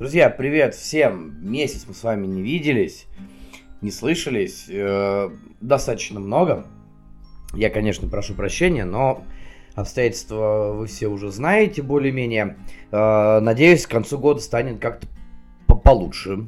Друзья, привет всем! Месяц мы с вами не виделись, не слышались, э, достаточно много. Я, конечно, прошу прощения, но обстоятельства вы все уже знаете более-менее. Э, надеюсь, к концу года станет как-то получше,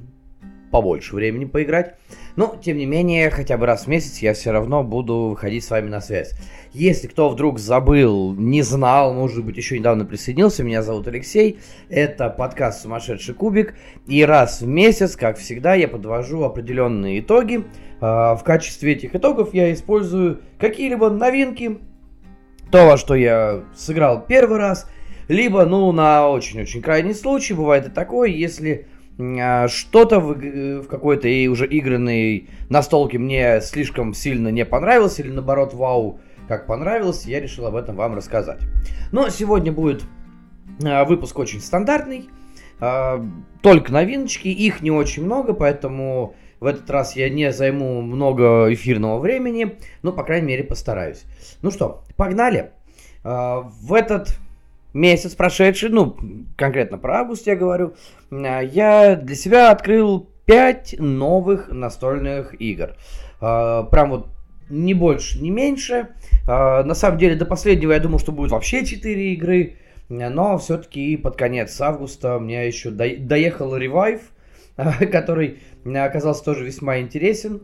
побольше времени поиграть. Но, тем не менее, хотя бы раз в месяц я все равно буду выходить с вами на связь. Если кто вдруг забыл, не знал, может быть, еще недавно присоединился, меня зовут Алексей, это подкаст «Сумасшедший кубик», и раз в месяц, как всегда, я подвожу определенные итоги. А, в качестве этих итогов я использую какие-либо новинки, то, во что я сыграл первый раз, либо, ну, на очень-очень крайний случай, бывает и такое, если что-то в, в какой-то и уже игранной настолке мне слишком сильно не понравилось, или наоборот, вау, как понравилось, я решил об этом вам рассказать. Но сегодня будет а, выпуск очень стандартный, а, только новиночки, их не очень много, поэтому в этот раз я не займу много эфирного времени, но, по крайней мере, постараюсь. Ну что, погнали. В этот месяц прошедший, ну, конкретно про август я говорю, я для себя открыл 5 новых настольных игр. Прям вот не больше, не меньше. На самом деле, до последнего я думал, что будет вообще 4 игры. Но все-таки под конец августа мне еще доехал ревайв, который оказался тоже весьма интересен.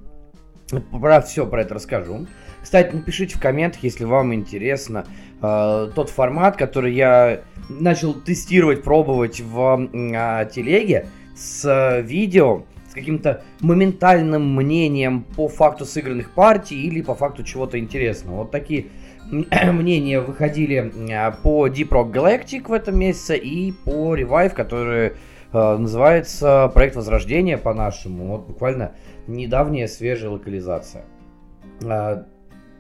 Про все про это расскажу. Кстати, напишите в комментах, если вам интересно э, тот формат, который я начал тестировать, пробовать в э, телеге с э, видео, с каким-то моментальным мнением по факту сыгранных партий или по факту чего-то интересного. Вот такие мнения выходили по Deep Rock Galactic в этом месяце и по Revive, который э, называется Проект Возрождения по-нашему. Вот буквально недавняя свежая локализация.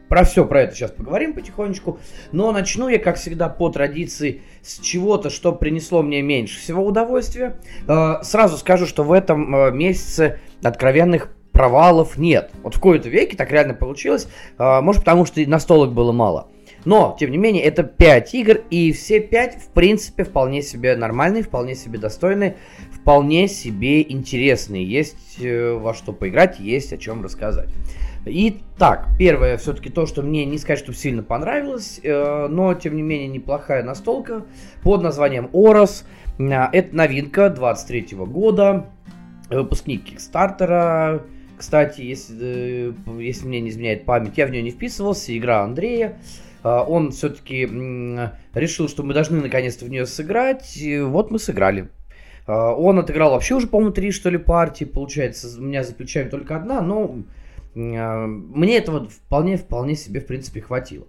Про все про это сейчас поговорим потихонечку. Но начну я, как всегда, по традиции с чего-то, что принесло мне меньше всего удовольствия. А, сразу скажу, что в этом а, месяце откровенных провалов нет. Вот в кои-то веке так реально получилось. Может, потому что настолок было мало. Но, тем не менее, это 5 игр, и все 5, в принципе, вполне себе нормальные, вполне себе достойные, вполне себе интересные. Есть э, во что поиграть, есть о чем рассказать. Итак, первое все-таки то, что мне не сказать, что сильно понравилось, э, но тем не менее неплохая настолка под названием Орос. Э, это новинка 23 года, выпускник Кикстартера. Кстати, если, если мне не изменяет память, я в нее не вписывался, игра Андрея. Он все-таки решил, что мы должны наконец-то в нее сыграть. И вот мы сыграли. Он отыграл вообще уже, по-моему, три, что ли, партии. Получается, у меня за плечами только одна, но мне этого вполне, вполне себе, в принципе, хватило.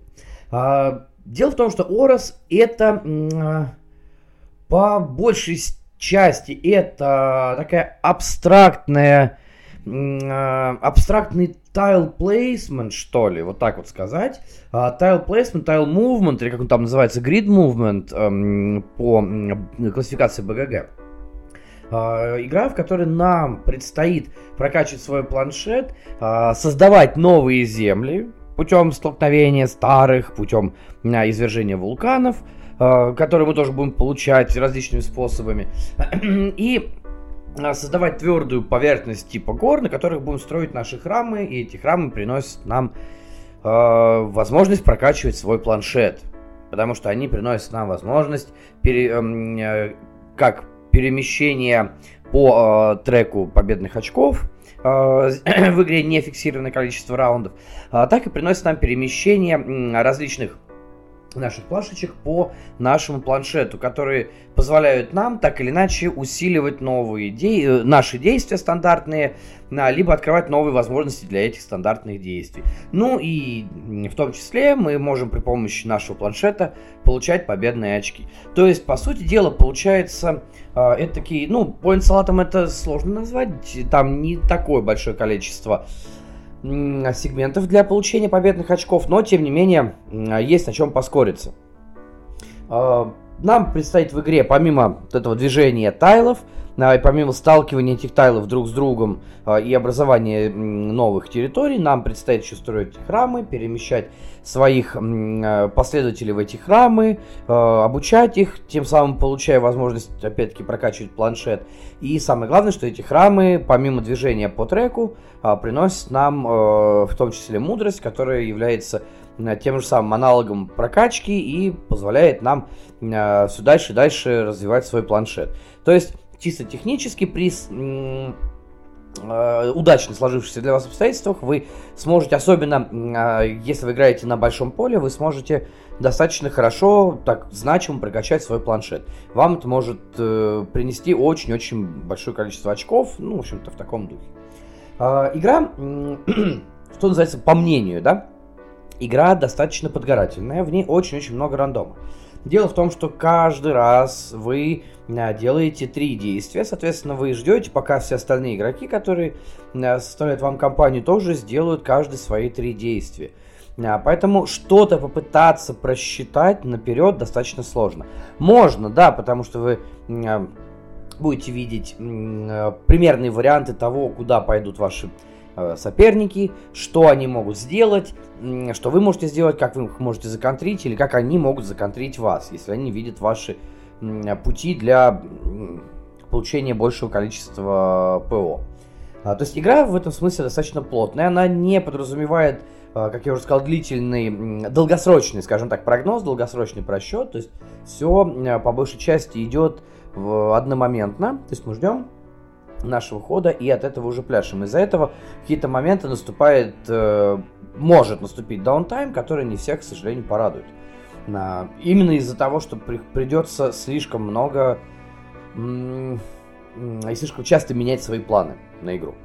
А, дело в том, что Орос это по большей части это такая абстрактная абстрактный tile placement, что ли, вот так вот сказать. Tile placement, tile movement, или как он там называется, grid movement эм, по классификации БГГ. А, игра, в которой нам предстоит прокачивать свой планшет, а, создавать новые земли путем столкновения старых, путем а, извержения вулканов, которые мы тоже будем получать различными способами. И создавать твердую поверхность типа гор, на которых будем строить наши храмы, и эти храмы приносят нам возможность прокачивать свой планшет. Потому что они приносят нам возможность пере, э, как перемещение по э, треку победных очков э, в игре не фиксированное количество раундов, э, так и приносит нам перемещение э, различных наших плашечек по нашему планшету, которые позволяют нам так или иначе усиливать новые де- э, наши действия стандартные, либо открывать новые возможности для этих стандартных действий. Ну и в том числе мы можем при помощи нашего планшета получать победные очки. То есть, по сути дела, получается, э, это такие, ну, point салатом это сложно назвать, там не такое большое количество сегментов для получения победных очков, но тем не менее есть на чем поскориться. Нам предстоит в игре, помимо этого движения тайлов, а, и помимо сталкивания этих тайлов друг с другом а, и образования новых территорий, нам предстоит еще строить храмы, перемещать своих а, последователей в эти храмы, обучать их, тем самым получая возможность, опять-таки, прокачивать планшет. И самое главное, что эти храмы, помимо движения по треку, приносят нам в том числе мудрость, которая является тем же самым аналогом прокачки и позволяет нам все дальше и дальше развивать свой планшет. То есть чисто технически при э, удачно сложившихся для вас обстоятельствах вы сможете, особенно если вы играете на большом поле, вы сможете достаточно хорошо, так значимо прокачать свой планшет. Вам это может э, принести очень-очень большое количество очков, ну, в общем-то, в таком духе. Э, игра, что называется, по мнению, да, игра достаточно подгорательная, в ней очень-очень много рандома. Дело в том, что каждый раз вы а, делаете три действия, соответственно, вы ждете, пока все остальные игроки, которые а, составляют вам компанию, тоже сделают каждый свои три действия. А, поэтому что-то попытаться просчитать наперед достаточно сложно. Можно, да, потому что вы будете видеть примерные варианты того, куда пойдут ваши соперники, что они могут сделать, что вы можете сделать, как вы их можете законтрить, или как они могут законтрить вас, если они видят ваши пути для получения большего количества ПО. А, то есть игра в этом смысле достаточно плотная, она не подразумевает, а, как я уже сказал, длительный, долгосрочный, скажем так, прогноз, долгосрочный просчет, то есть все по большей части идет одномоментно, то есть мы ждем, нашего хода и от этого уже пляшем. Из-за этого какие-то моменты наступает, э, может наступить даунтайм, который не всех, к сожалению, порадует. А, именно из-за того, что при, придется слишком много и слишком часто менять свои планы на игру.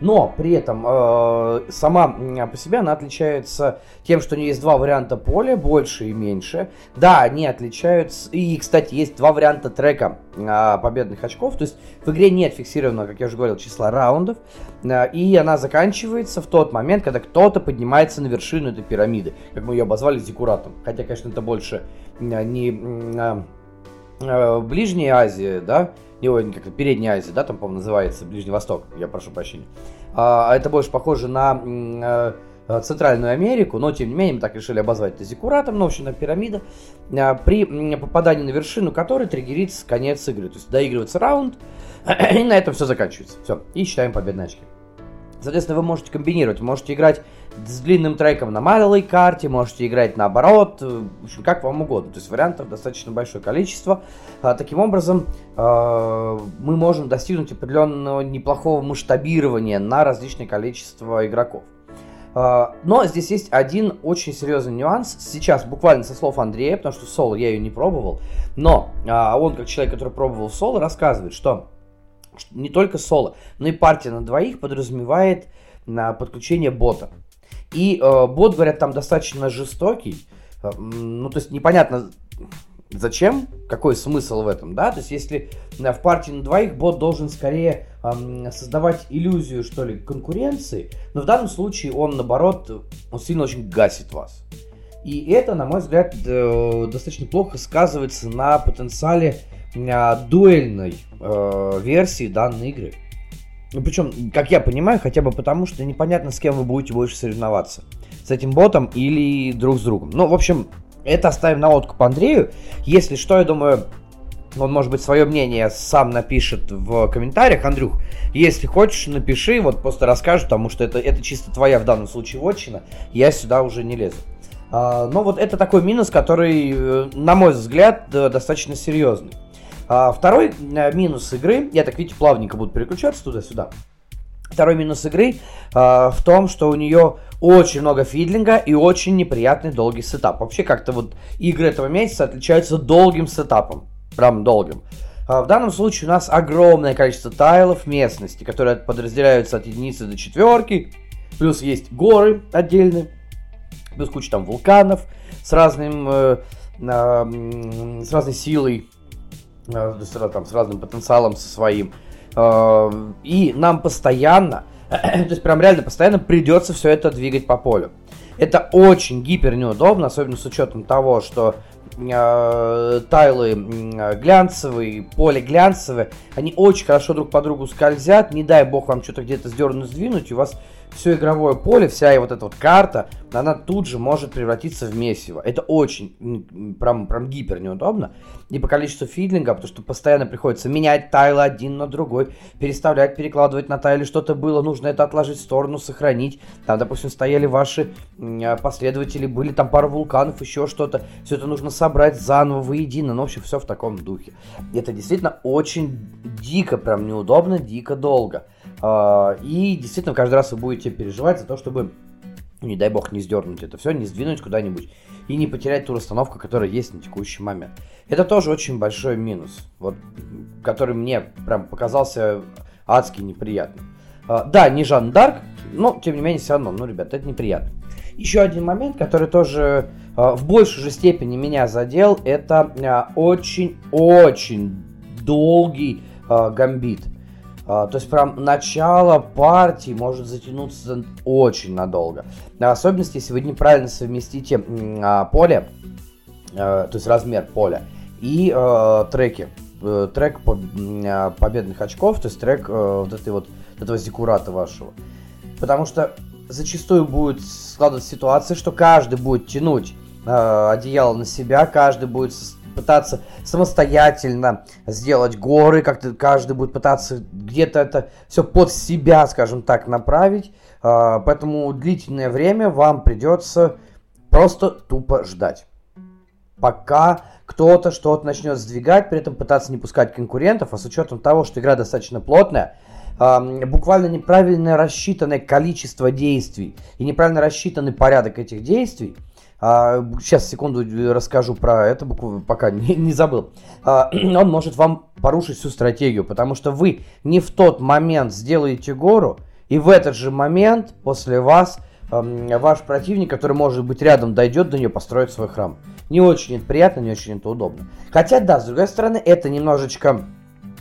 Но при этом э, сама по себе она отличается тем, что у нее есть два варианта поля, больше и меньше. Да, они отличаются. И, кстати, есть два варианта трека э, победных очков. То есть в игре нет фиксированного, как я уже говорил, числа раундов. Э, и она заканчивается в тот момент, когда кто-то поднимается на вершину этой пирамиды. Как мы ее обозвали зикуратом. Хотя, конечно, это больше э, не э, Ближняя Азия, да, не, как-то Передняя Азия, да, там, по-моему, называется, Ближний Восток, я прошу прощения. А, а это больше похоже на э, э, Центральную Америку, но тем не менее мы так решили обозвать это зиккуратом, но, в общем, пирамида, а, при попадании на вершину которой триггерится конец игры. То есть доигрывается раунд, и на этом все заканчивается. Все, и считаем победные очки. Соответственно, вы можете комбинировать, можете играть с длинным треком на малой карте, можете играть наоборот, в общем, как вам угодно. То есть вариантов достаточно большое количество. А, таким образом, а, мы можем достигнуть определенного неплохого масштабирования на различное количество игроков. А, но здесь есть один очень серьезный нюанс. Сейчас буквально со слов Андрея, потому что соло я ее не пробовал, но а, он, как человек, который пробовал соло, рассказывает, что не только соло, но и партия на двоих подразумевает на подключение бота. И э, бот, говорят, там достаточно жестокий. Э, ну, то есть непонятно, зачем, какой смысл в этом, да? То есть если э, в партии на двоих бот должен скорее э, создавать иллюзию, что ли, конкуренции, но в данном случае он, наоборот, он сильно очень гасит вас. И это, на мой взгляд, э, достаточно плохо сказывается на потенциале дуэльной э, версии данной игры. Ну, причем, как я понимаю, хотя бы потому, что непонятно, с кем вы будете больше соревноваться. С этим ботом или друг с другом. Ну, в общем, это оставим на откуп Андрею. Если что, я думаю, он, может быть, свое мнение сам напишет в комментариях. Андрюх, если хочешь, напиши, вот просто расскажу, потому что это, это чисто твоя в данном случае вотчина. Я сюда уже не лезу. А, но вот это такой минус, который, э, на мой взгляд, достаточно серьезный. А, второй э, минус игры, я так видите, плавненько буду переключаться туда-сюда. Второй минус игры а, в том, что у нее очень много fiddling а и очень неприятный долгий сетап. Вообще как-то вот игры этого месяца отличаются долгим сетапом. Прям долгим. А, в данном случае у нас огромное количество тайлов местности, которые подразделяются от единицы до четверки. Плюс есть горы отдельные. Плюс куча там вулканов с разным... Э, э, с разной силой Э, там, с разным потенциалом со своим. Э, и нам постоянно, то есть прям реально постоянно придется все это двигать по полю. Это очень гипер неудобно, особенно с учетом того, что э, тайлы э, глянцевые, поле глянцевое, они очень хорошо друг по другу скользят. Не дай бог вам что-то где-то сдернуть, сдвинуть, и у вас все игровое поле, вся вот эта вот карта, она тут же может превратиться в месиво. Это очень, прям, прям гипер неудобно. И по количеству фидлинга, потому что постоянно приходится менять тайлы один на другой, переставлять, перекладывать на тайле что-то было, нужно это отложить в сторону, сохранить. Там, допустим, стояли ваши а, последователи, были там пару вулканов, еще что-то. Все это нужно собрать заново воедино. Ну, в общем, все в таком духе. Это действительно очень дико, прям неудобно, дико долго. А, и действительно, каждый раз вы будете переживать за то, чтобы, не дай бог, не сдернуть это все, не сдвинуть куда-нибудь и не потерять ту расстановку, которая есть на текущий момент. Это тоже очень большой минус, вот, который мне прям показался адски неприятным. А, да, не Жан Дарк, но тем не менее все равно, ну, ребят, это неприятно. Еще один момент, который тоже э, в большей же степени меня задел, это очень-очень долгий гамбит. А, то есть прям начало партии может затянуться очень надолго. В если вы неправильно совместите а, поле, а, то есть размер поля, и треки. Э, трек победных очков, то есть трек э, вот этой вот этого зикурата вашего. Потому что зачастую будет складываться ситуация, что каждый будет тянуть одеяло на себя, каждый будет пытаться самостоятельно сделать горы, как-то каждый будет пытаться где-то это все под себя, скажем так, направить. А, поэтому длительное время вам придется просто тупо ждать. Пока кто-то что-то начнет сдвигать, при этом пытаться не пускать конкурентов, а с учетом того, что игра достаточно плотная, буквально неправильно рассчитанное количество действий и неправильно рассчитанный порядок этих действий – а, сейчас, секунду, расскажу про это, пока не, не забыл. А, он может вам порушить всю стратегию, потому что вы не в тот момент сделаете гору, и в этот же момент после вас э, ваш противник, который может быть рядом, дойдет до нее, построит свой храм. Не очень это приятно, не очень это удобно. Хотя, да, с другой стороны, это немножечко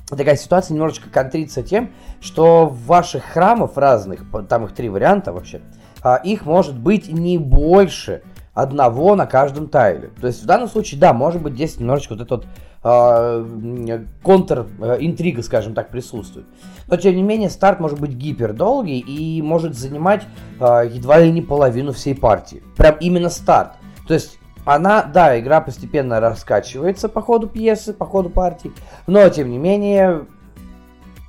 такая ситуация немножечко контрится тем, что ваших храмов разных, там их три варианта вообще, а, их может быть не больше, одного на каждом тайле. То есть в данном случае, да, может быть здесь немножечко вот этот вот э, контр-интрига, скажем так, присутствует. Но тем не менее старт может быть гипердолгий и может занимать э, едва ли не половину всей партии. Прям именно старт. То есть она, да, игра постепенно раскачивается по ходу пьесы, по ходу партии, но тем не менее,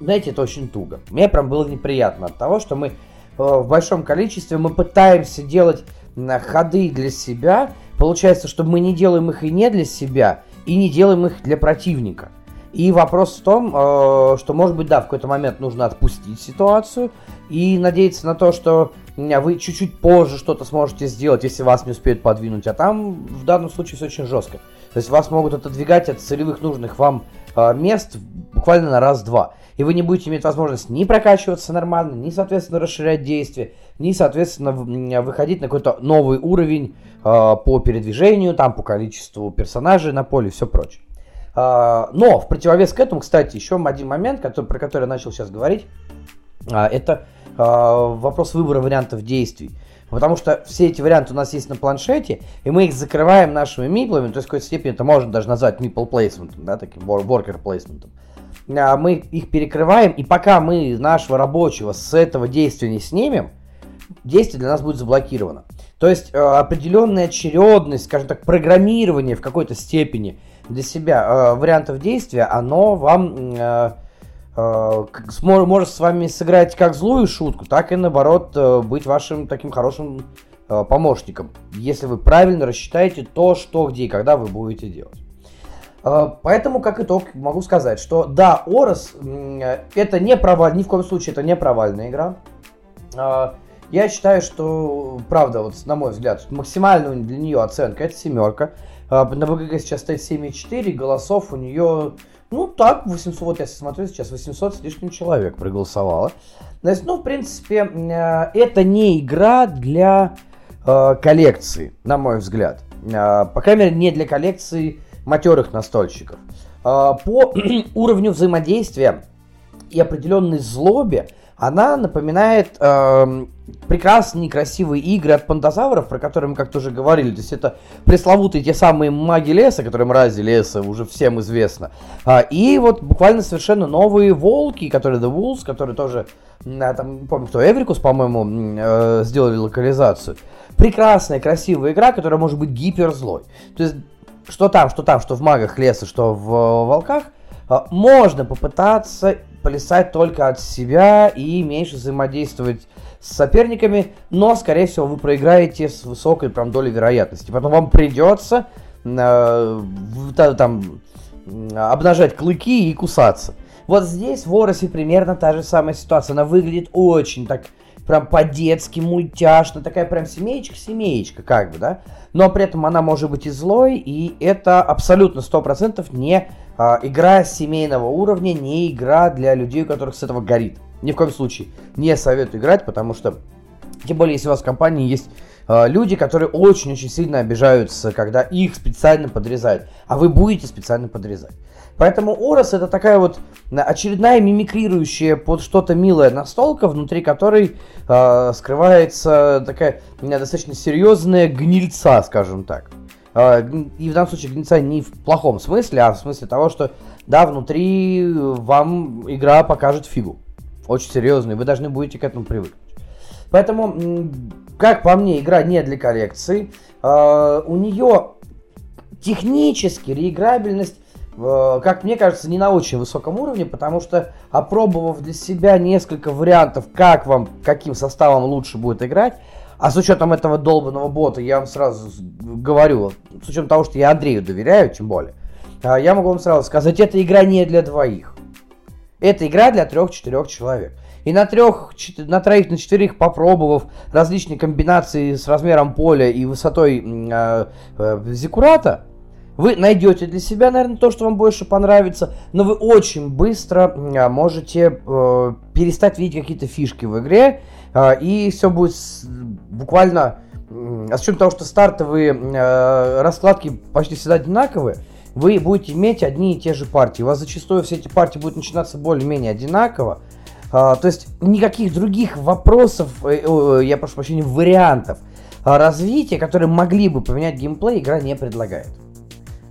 знаете, это очень туго. Мне прям было неприятно от того, что мы э, в большом количестве мы пытаемся делать ходы для себя, получается, что мы не делаем их и не для себя, и не делаем их для противника. И вопрос в том, э, что, может быть, да, в какой-то момент нужно отпустить ситуацию и надеяться на то, что вы чуть-чуть позже что-то сможете сделать, если вас не успеют подвинуть. А там в данном случае все очень жестко. То есть вас могут отодвигать от целевых нужных вам э, мест буквально на раз-два и вы не будете иметь возможность ни прокачиваться нормально, ни, соответственно, расширять действия, ни, соответственно, выходить на какой-то новый уровень э, по передвижению, там, по количеству персонажей на поле и все прочее. Э, но в противовес к этому, кстати, еще один момент, который, про который я начал сейчас говорить, э, это э, вопрос выбора вариантов действий. Потому что все эти варианты у нас есть на планшете, и мы их закрываем нашими миплами, то есть в какой-то степени это можно даже назвать мипл плейсментом, да, таким worker плейсментом. А, мы их перекрываем, и пока мы нашего рабочего с этого действия не снимем, действие для нас будет заблокировано. То есть э, определенная очередность, скажем так, программирование в какой-то степени для себя э, вариантов действия, оно вам э, может с вами сыграть как злую шутку, так и наоборот быть вашим таким хорошим помощником, если вы правильно рассчитаете то, что, где и когда вы будете делать. Поэтому, как итог, могу сказать, что да, Орос это не провал, ни в коем случае это не провальная игра. Я считаю, что, правда, вот на мой взгляд, максимальная для нее оценка это семерка. На ВГГ сейчас стоит 7,4, голосов у нее, ну так, 800, вот я смотрю сейчас, 800 с лишним человек проголосовало. Есть, ну, в принципе, это не игра для коллекции, на мой взгляд. По крайней мере, не для коллекции матерых настольщиков. А, по уровню взаимодействия и определенной злобе она напоминает э, прекрасные, красивые игры от пантозавров, про которые мы как-то уже говорили. То есть это пресловутые те самые маги леса, которые мрази леса, уже всем известно. А, и вот буквально совершенно новые волки, которые The Wolves, которые тоже, а, там, не помню кто, Эврикус, по-моему, э, сделали локализацию. Прекрасная, красивая игра, которая может быть гиперзлой. То есть что там, что там, что в магах леса, что в э, волках, можно попытаться плясать только от себя и меньше взаимодействовать с соперниками, но, скорее всего, вы проиграете с высокой прям долей вероятности. Потом вам придется э, там обнажать клыки и кусаться. Вот здесь в Оросе примерно та же самая ситуация. Она выглядит очень так прям по-детски, мультяшно, такая прям семеечка-семеечка, как бы, да? Но при этом она может быть и злой, и это абсолютно 100% не а, игра семейного уровня, не игра для людей, у которых с этого горит. Ни в коем случае не советую играть, потому что, тем более, если у вас в компании есть а, люди, которые очень-очень сильно обижаются, когда их специально подрезают, а вы будете специально подрезать. Поэтому Орос это такая вот очередная мимикрирующая под что-то милое настолка, внутри которой э, скрывается такая достаточно серьезная гнильца, скажем так. Э, и в данном случае гнильца не в плохом смысле, а в смысле того, что да, внутри вам игра покажет фигу. Очень серьезную, вы должны будете к этому привыкнуть. Поэтому, как по мне, игра не для коллекции. Э, у нее технически реиграбельность как мне кажется, не на очень высоком уровне, потому что, опробовав для себя несколько вариантов, как вам, каким составом лучше будет играть, а с учетом этого долбанного бота, я вам сразу говорю, с учетом того, что я Андрею доверяю, тем более, а, я могу вам сразу сказать, эта игра не для двоих. Это игра для трех-четырех человек. И на трех, на троих, на четверых попробовав различные комбинации с размером поля и высотой э, э, зиккурата, вы найдете для себя, наверное, то, что вам больше понравится, но вы очень быстро а, можете э, перестать видеть какие-то фишки в игре, и все будет буквально... Э, с учетом того, что стартовые э, раскладки почти всегда одинаковые, вы будете иметь одни и те же партии. У вас зачастую все эти партии будут начинаться более-менее одинаково. А, то есть никаких других вопросов, э, э, я прошу прощения, вариантов развития, которые могли бы поменять геймплей, игра не предлагает.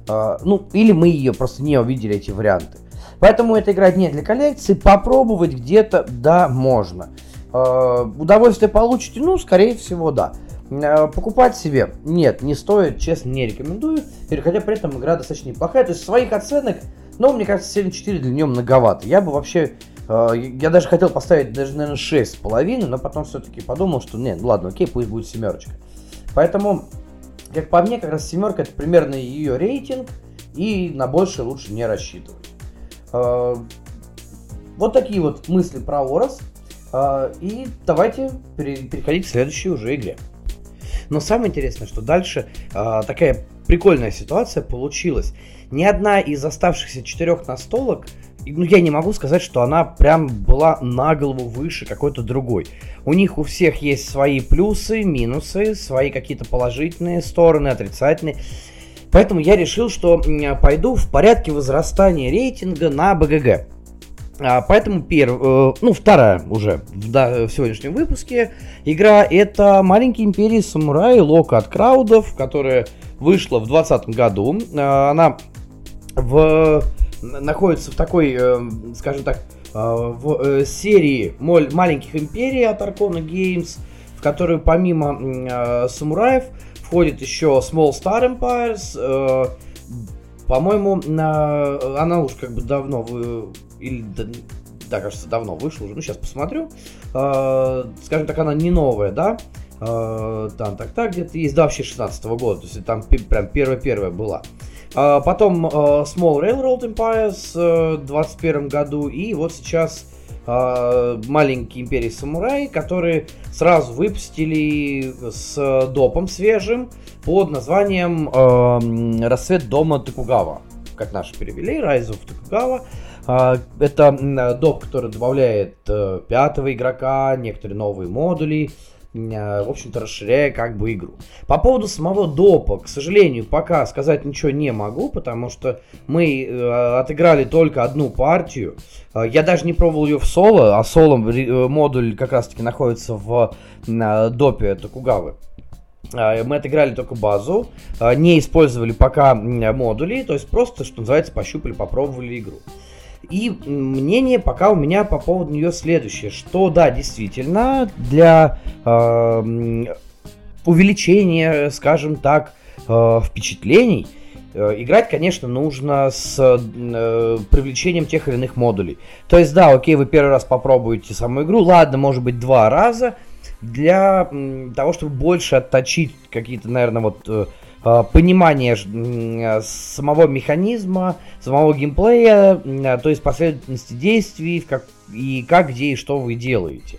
А, ну, или мы ее просто не увидели, эти варианты. Поэтому эта игра не для коллекции. Попробовать где-то, да, можно. А, удовольствие получите? Ну, скорее всего, да. А, покупать себе? Нет, не стоит, честно, не рекомендую. Хотя при этом игра достаточно неплохая. То есть своих оценок, ну, мне кажется, 7.4 для нее многовато. Я бы вообще... Я даже хотел поставить даже, наверное, 6,5, но потом все-таки подумал, что нет, ладно, окей, пусть будет семерочка. Поэтому как по мне, как раз семерка это примерно ее рейтинг, и на больше лучше не рассчитывать. Вот такие вот мысли про Орос. А, и давайте переходить к следующей уже игре. Но самое интересное, что дальше а, такая прикольная ситуация получилась. Ни одна из оставшихся четырех настолок ну, я не могу сказать, что она прям была на голову выше какой-то другой. У них у всех есть свои плюсы, минусы, свои какие-то положительные стороны, отрицательные. Поэтому я решил, что пойду в порядке возрастания рейтинга на БГГ. А, поэтому перв, э, ну, вторая уже в, да, в сегодняшнем выпуске игра это «Маленькие империи самураи» Лока от Краудов, которая вышла в 2020 году. А, она в находится в такой, э, скажем так, э, в серии маленьких империй от Arcona Games, в которую помимо самураев входит еще Small Star Empires. По-моему, она уж как бы давно вы, или да, кажется, давно вышла уже. Ну, сейчас посмотрю. Скажем так, она не новая, да? Там, так, так, где-то есть, да, вообще 16 -го года. То есть там прям первая-первая была. А, потом uh, Small Railroad Empires uh, в 21 году. И вот сейчас uh, маленькие империи самурай, которые сразу выпустили с допом свежим под названием uh, Рассвет дома Токугава. Как наши перевели, Rise of Токугава. Uh, это доп, который добавляет uh, пятого игрока, некоторые новые модули в общем-то, расширяя как бы игру. По поводу самого допа, к сожалению, пока сказать ничего не могу, потому что мы э, отыграли только одну партию. Э, я даже не пробовал ее в соло, а соло модуль как раз-таки находится в допе Токугавы. Мы отыграли только базу, не использовали пока модули, то есть просто, что называется, пощупали, попробовали игру. И мнение пока у меня по поводу нее следующее, что да, действительно, для э, увеличения, скажем так, э, впечатлений, э, играть, конечно, нужно с э, привлечением тех или иных модулей. То есть, да, окей, вы первый раз попробуете саму игру, ладно, может быть, два раза, для того, чтобы больше отточить какие-то, наверное, вот Э, понимание э, самого механизма, самого геймплея, э, то есть последовательности действий как, и как, где и что вы делаете.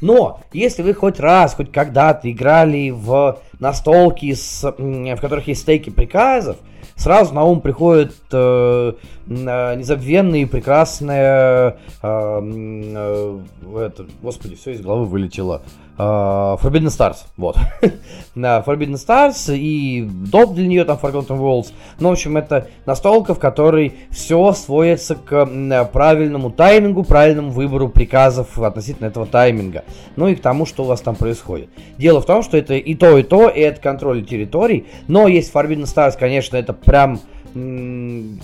Но если вы хоть раз, хоть когда-то играли в настолки, с, в которых есть стейки приказов, сразу на ум приходит э, незабвенное и прекрасное, э, э, это, господи, все из головы вылетело, Uh, Forbidden Stars, вот. Forbidden Stars и доп для нее там Forgotten Worlds. Ну, в общем, это настолка, в которой все сводится к правильному таймингу, правильному выбору приказов относительно этого тайминга. Ну и к тому, что у вас там происходит. Дело в том, что это и то, и то, и это контроль территорий. Но есть Forbidden Stars, конечно, это прям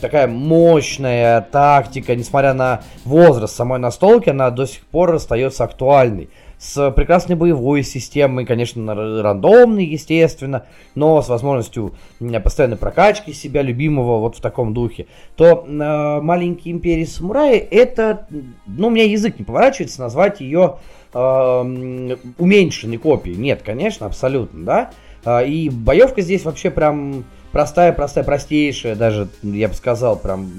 такая мощная тактика, несмотря на возраст самой настолки, она до сих пор остается актуальной с прекрасной боевой системой, конечно, рандомной, естественно, но с возможностью постоянной прокачки себя любимого вот в таком духе, то э, маленький империи самураи это, ну, у меня язык не поворачивается назвать ее э, уменьшенной копией. Нет, конечно, абсолютно, да. Э, и боевка здесь вообще прям простая, простая, простейшая, даже, я бы сказал, прям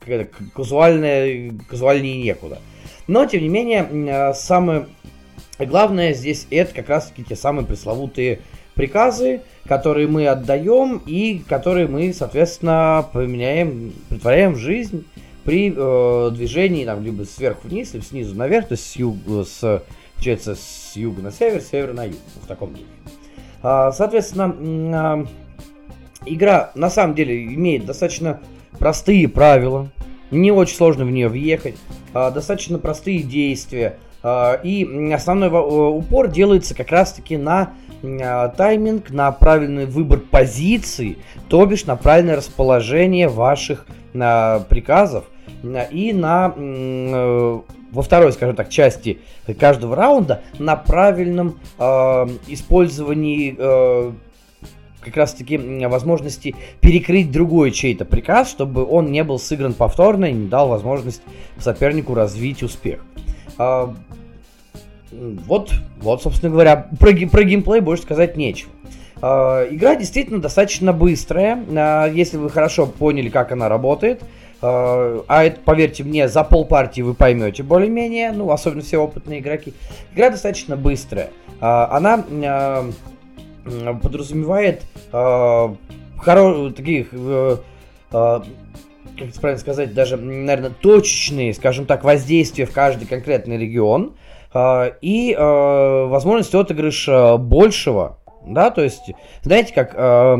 какая-то казуальная, казуальнее некуда. Но, тем не менее, э, главное здесь это как раз-таки те самые пресловутые приказы, которые мы отдаем и которые мы, соответственно, применяем, притворяем в жизнь при э, движении там, либо сверху вниз, либо снизу наверх, то есть с юга, с, получается, с юга на север, с севера на юг, в таком духе. А, соответственно, а, игра на самом деле имеет достаточно простые правила, не очень сложно в нее въехать, а, достаточно простые действия, и основной упор делается как раз-таки на а, тайминг, на правильный выбор позиции, то бишь на правильное расположение ваших приказов и на э, во второй, скажем так, части каждого раунда на правильном э, использовании э, как раз таки возможности перекрыть другой чей-то приказ, чтобы он не был сыгран повторно и не дал возможность сопернику развить успех. А, вот, вот, собственно говоря, про, про геймплей больше сказать нечего. А, игра действительно достаточно быстрая, а, если вы хорошо поняли, как она работает. А это, поверьте мне, за полпартии вы поймете более-менее, ну, особенно все опытные игроки. Игра достаточно быстрая. Она подразумевает таких э, как это правильно сказать, даже, наверное, точечные, скажем так, воздействия в каждый конкретный регион э, и э, возможность отыгрыша большего, да, то есть, знаете, как Э,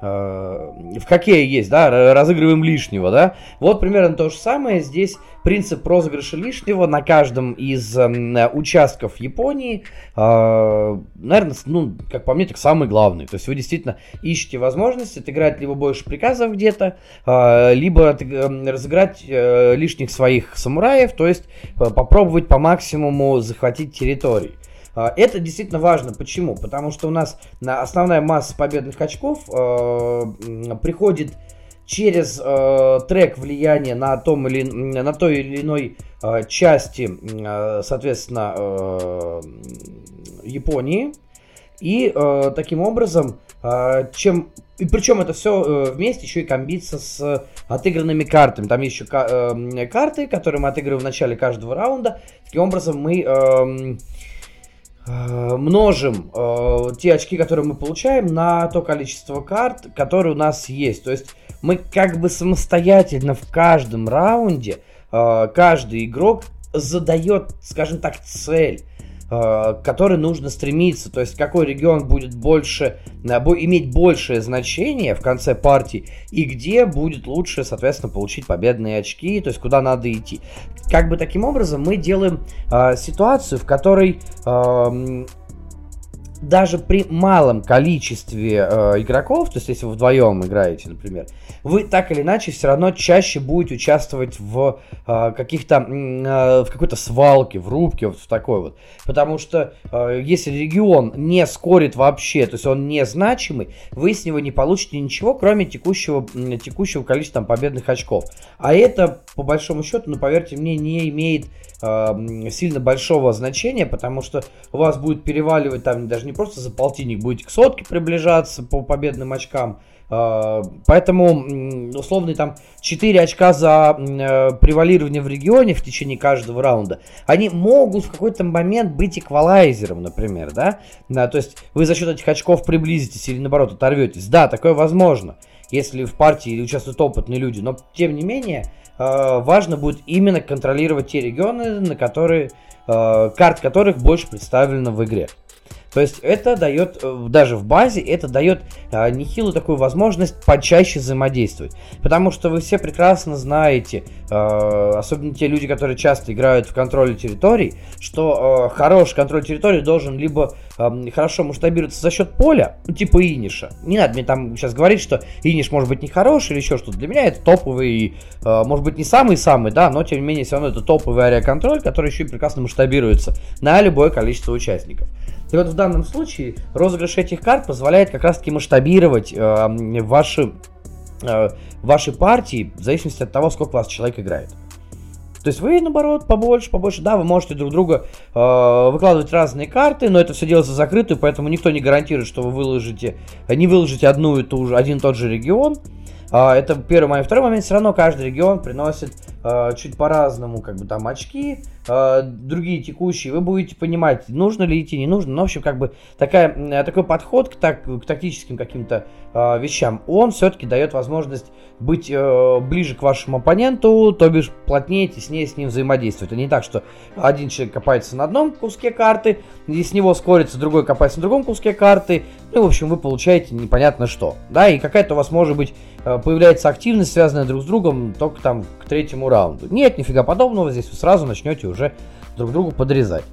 в хоккее есть, да, разыгрываем лишнего, да. Вот примерно то же самое. Здесь принцип розыгрыша лишнего на каждом из э, участков Японии, э, наверное, ну, как по мне, так самый главный. То есть вы действительно ищете возможность отыграть либо больше приказов где-то, э, либо э, разыграть э, лишних своих самураев, то есть э, попробовать по максимуму захватить территории. А, это действительно важно. Почему? Потому что у нас основная масса победных очков э, приходит через э, трек влияния на, том или, на той или иной э, части, э, соответственно, э, Японии. И э, таким образом, э, чем и причем это все э, вместе еще и комбится с отыгранными картами. Там есть еще э, карты, которые мы отыгрываем в начале каждого раунда. Таким образом мы э, Э, множим э, те очки, которые мы получаем, на то количество карт, которые у нас есть. То есть мы как бы самостоятельно в каждом раунде, э, каждый игрок задает, скажем так, цель. К которой нужно стремиться. То есть какой регион будет больше, иметь большее значение в конце партии и где будет лучше, соответственно, получить победные очки, то есть куда надо идти. Как бы таким образом мы делаем ситуацию, в которой даже при малом количестве э, игроков, то есть если вы вдвоем играете, например, вы так или иначе все равно чаще будете участвовать в э, каких-то э, в какой-то свалке, в рубке, вот в такой вот. Потому что э, если регион не скорит вообще, то есть он не значимый, вы с него не получите ничего, кроме текущего, текущего количества там, победных очков. А это, по большому счету, ну поверьте мне, не имеет сильно большого значения, потому что у вас будет переваливать там даже не просто за полтинник, будете к сотке приближаться по победным очкам. А, поэтому условный там 4 очка за э, превалирование в регионе в течение каждого раунда, они могут в какой-то момент быть эквалайзером, например, да? да? То есть вы за счет этих очков приблизитесь или наоборот оторветесь. Да, такое возможно, если в партии участвуют опытные люди, но тем не менее э, важно будет именно контролировать те регионы, на которые, э, карт которых больше представлено в игре. То есть это дает, э, даже в базе, это дает а, нехилую такую возможность почаще взаимодействовать. Потому что вы все прекрасно знаете, а, особенно те люди, которые часто играют в контроле территорий, что а, хороший контроль территории должен либо а, хорошо масштабироваться за счет поля, ну, типа Иниша. Не надо мне там сейчас говорить, что Иниш может быть не хороший или еще что-то. Для меня это топовый, а, может быть не самый-самый, да, но тем не менее все равно это топовый ариаконтроль, который еще и прекрасно масштабируется на любое количество участников. И вот в данном случае розыгрыш этих карт позволяет как раз-таки масштабировать э, ваши, э, ваши партии в зависимости от того, сколько вас человек играет. То есть вы, наоборот, побольше, побольше, да, вы можете друг друга э, выкладывать разные карты, но это все делается закрытую, поэтому никто не гарантирует, что вы выложите, не выложите одну и ту же, один и тот же регион. А, это первый момент. Второй момент, все равно каждый регион приносит э, чуть по-разному, как бы там очки, э, другие текущие. Вы будете понимать, нужно ли идти, не нужно. Но, в общем, как бы такая, такой подход к, так, к тактическим каким-то э, вещам, он все-таки дает возможность быть э, ближе к вашему оппоненту, то бишь плотнее, теснее с ним взаимодействовать. Это не так, что один человек копается на одном куске карты, и с него скорится, другой копается на другом куске карты. Ну, в общем, вы получаете непонятно что. Да, и какая-то у вас может быть Э, появляется активность, связанная друг с другом, только там к третьему раунду. Нет, нифига подобного, здесь вы сразу начнете уже друг другу подрезать.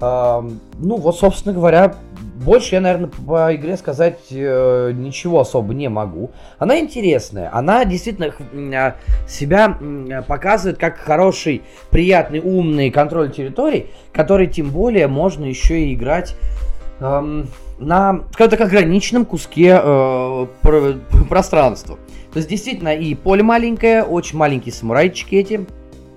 Ну вот, собственно говоря, больше я, наверное, по игре сказать э, ничего особо не могу. Она интересная, она действительно а, себя показывает как хороший, приятный, умный контроль территорий, который тем более можно еще и играть на, скажем так, ограниченном куске э, пространства. То есть, действительно, и поле маленькое, очень маленькие самурайчики эти,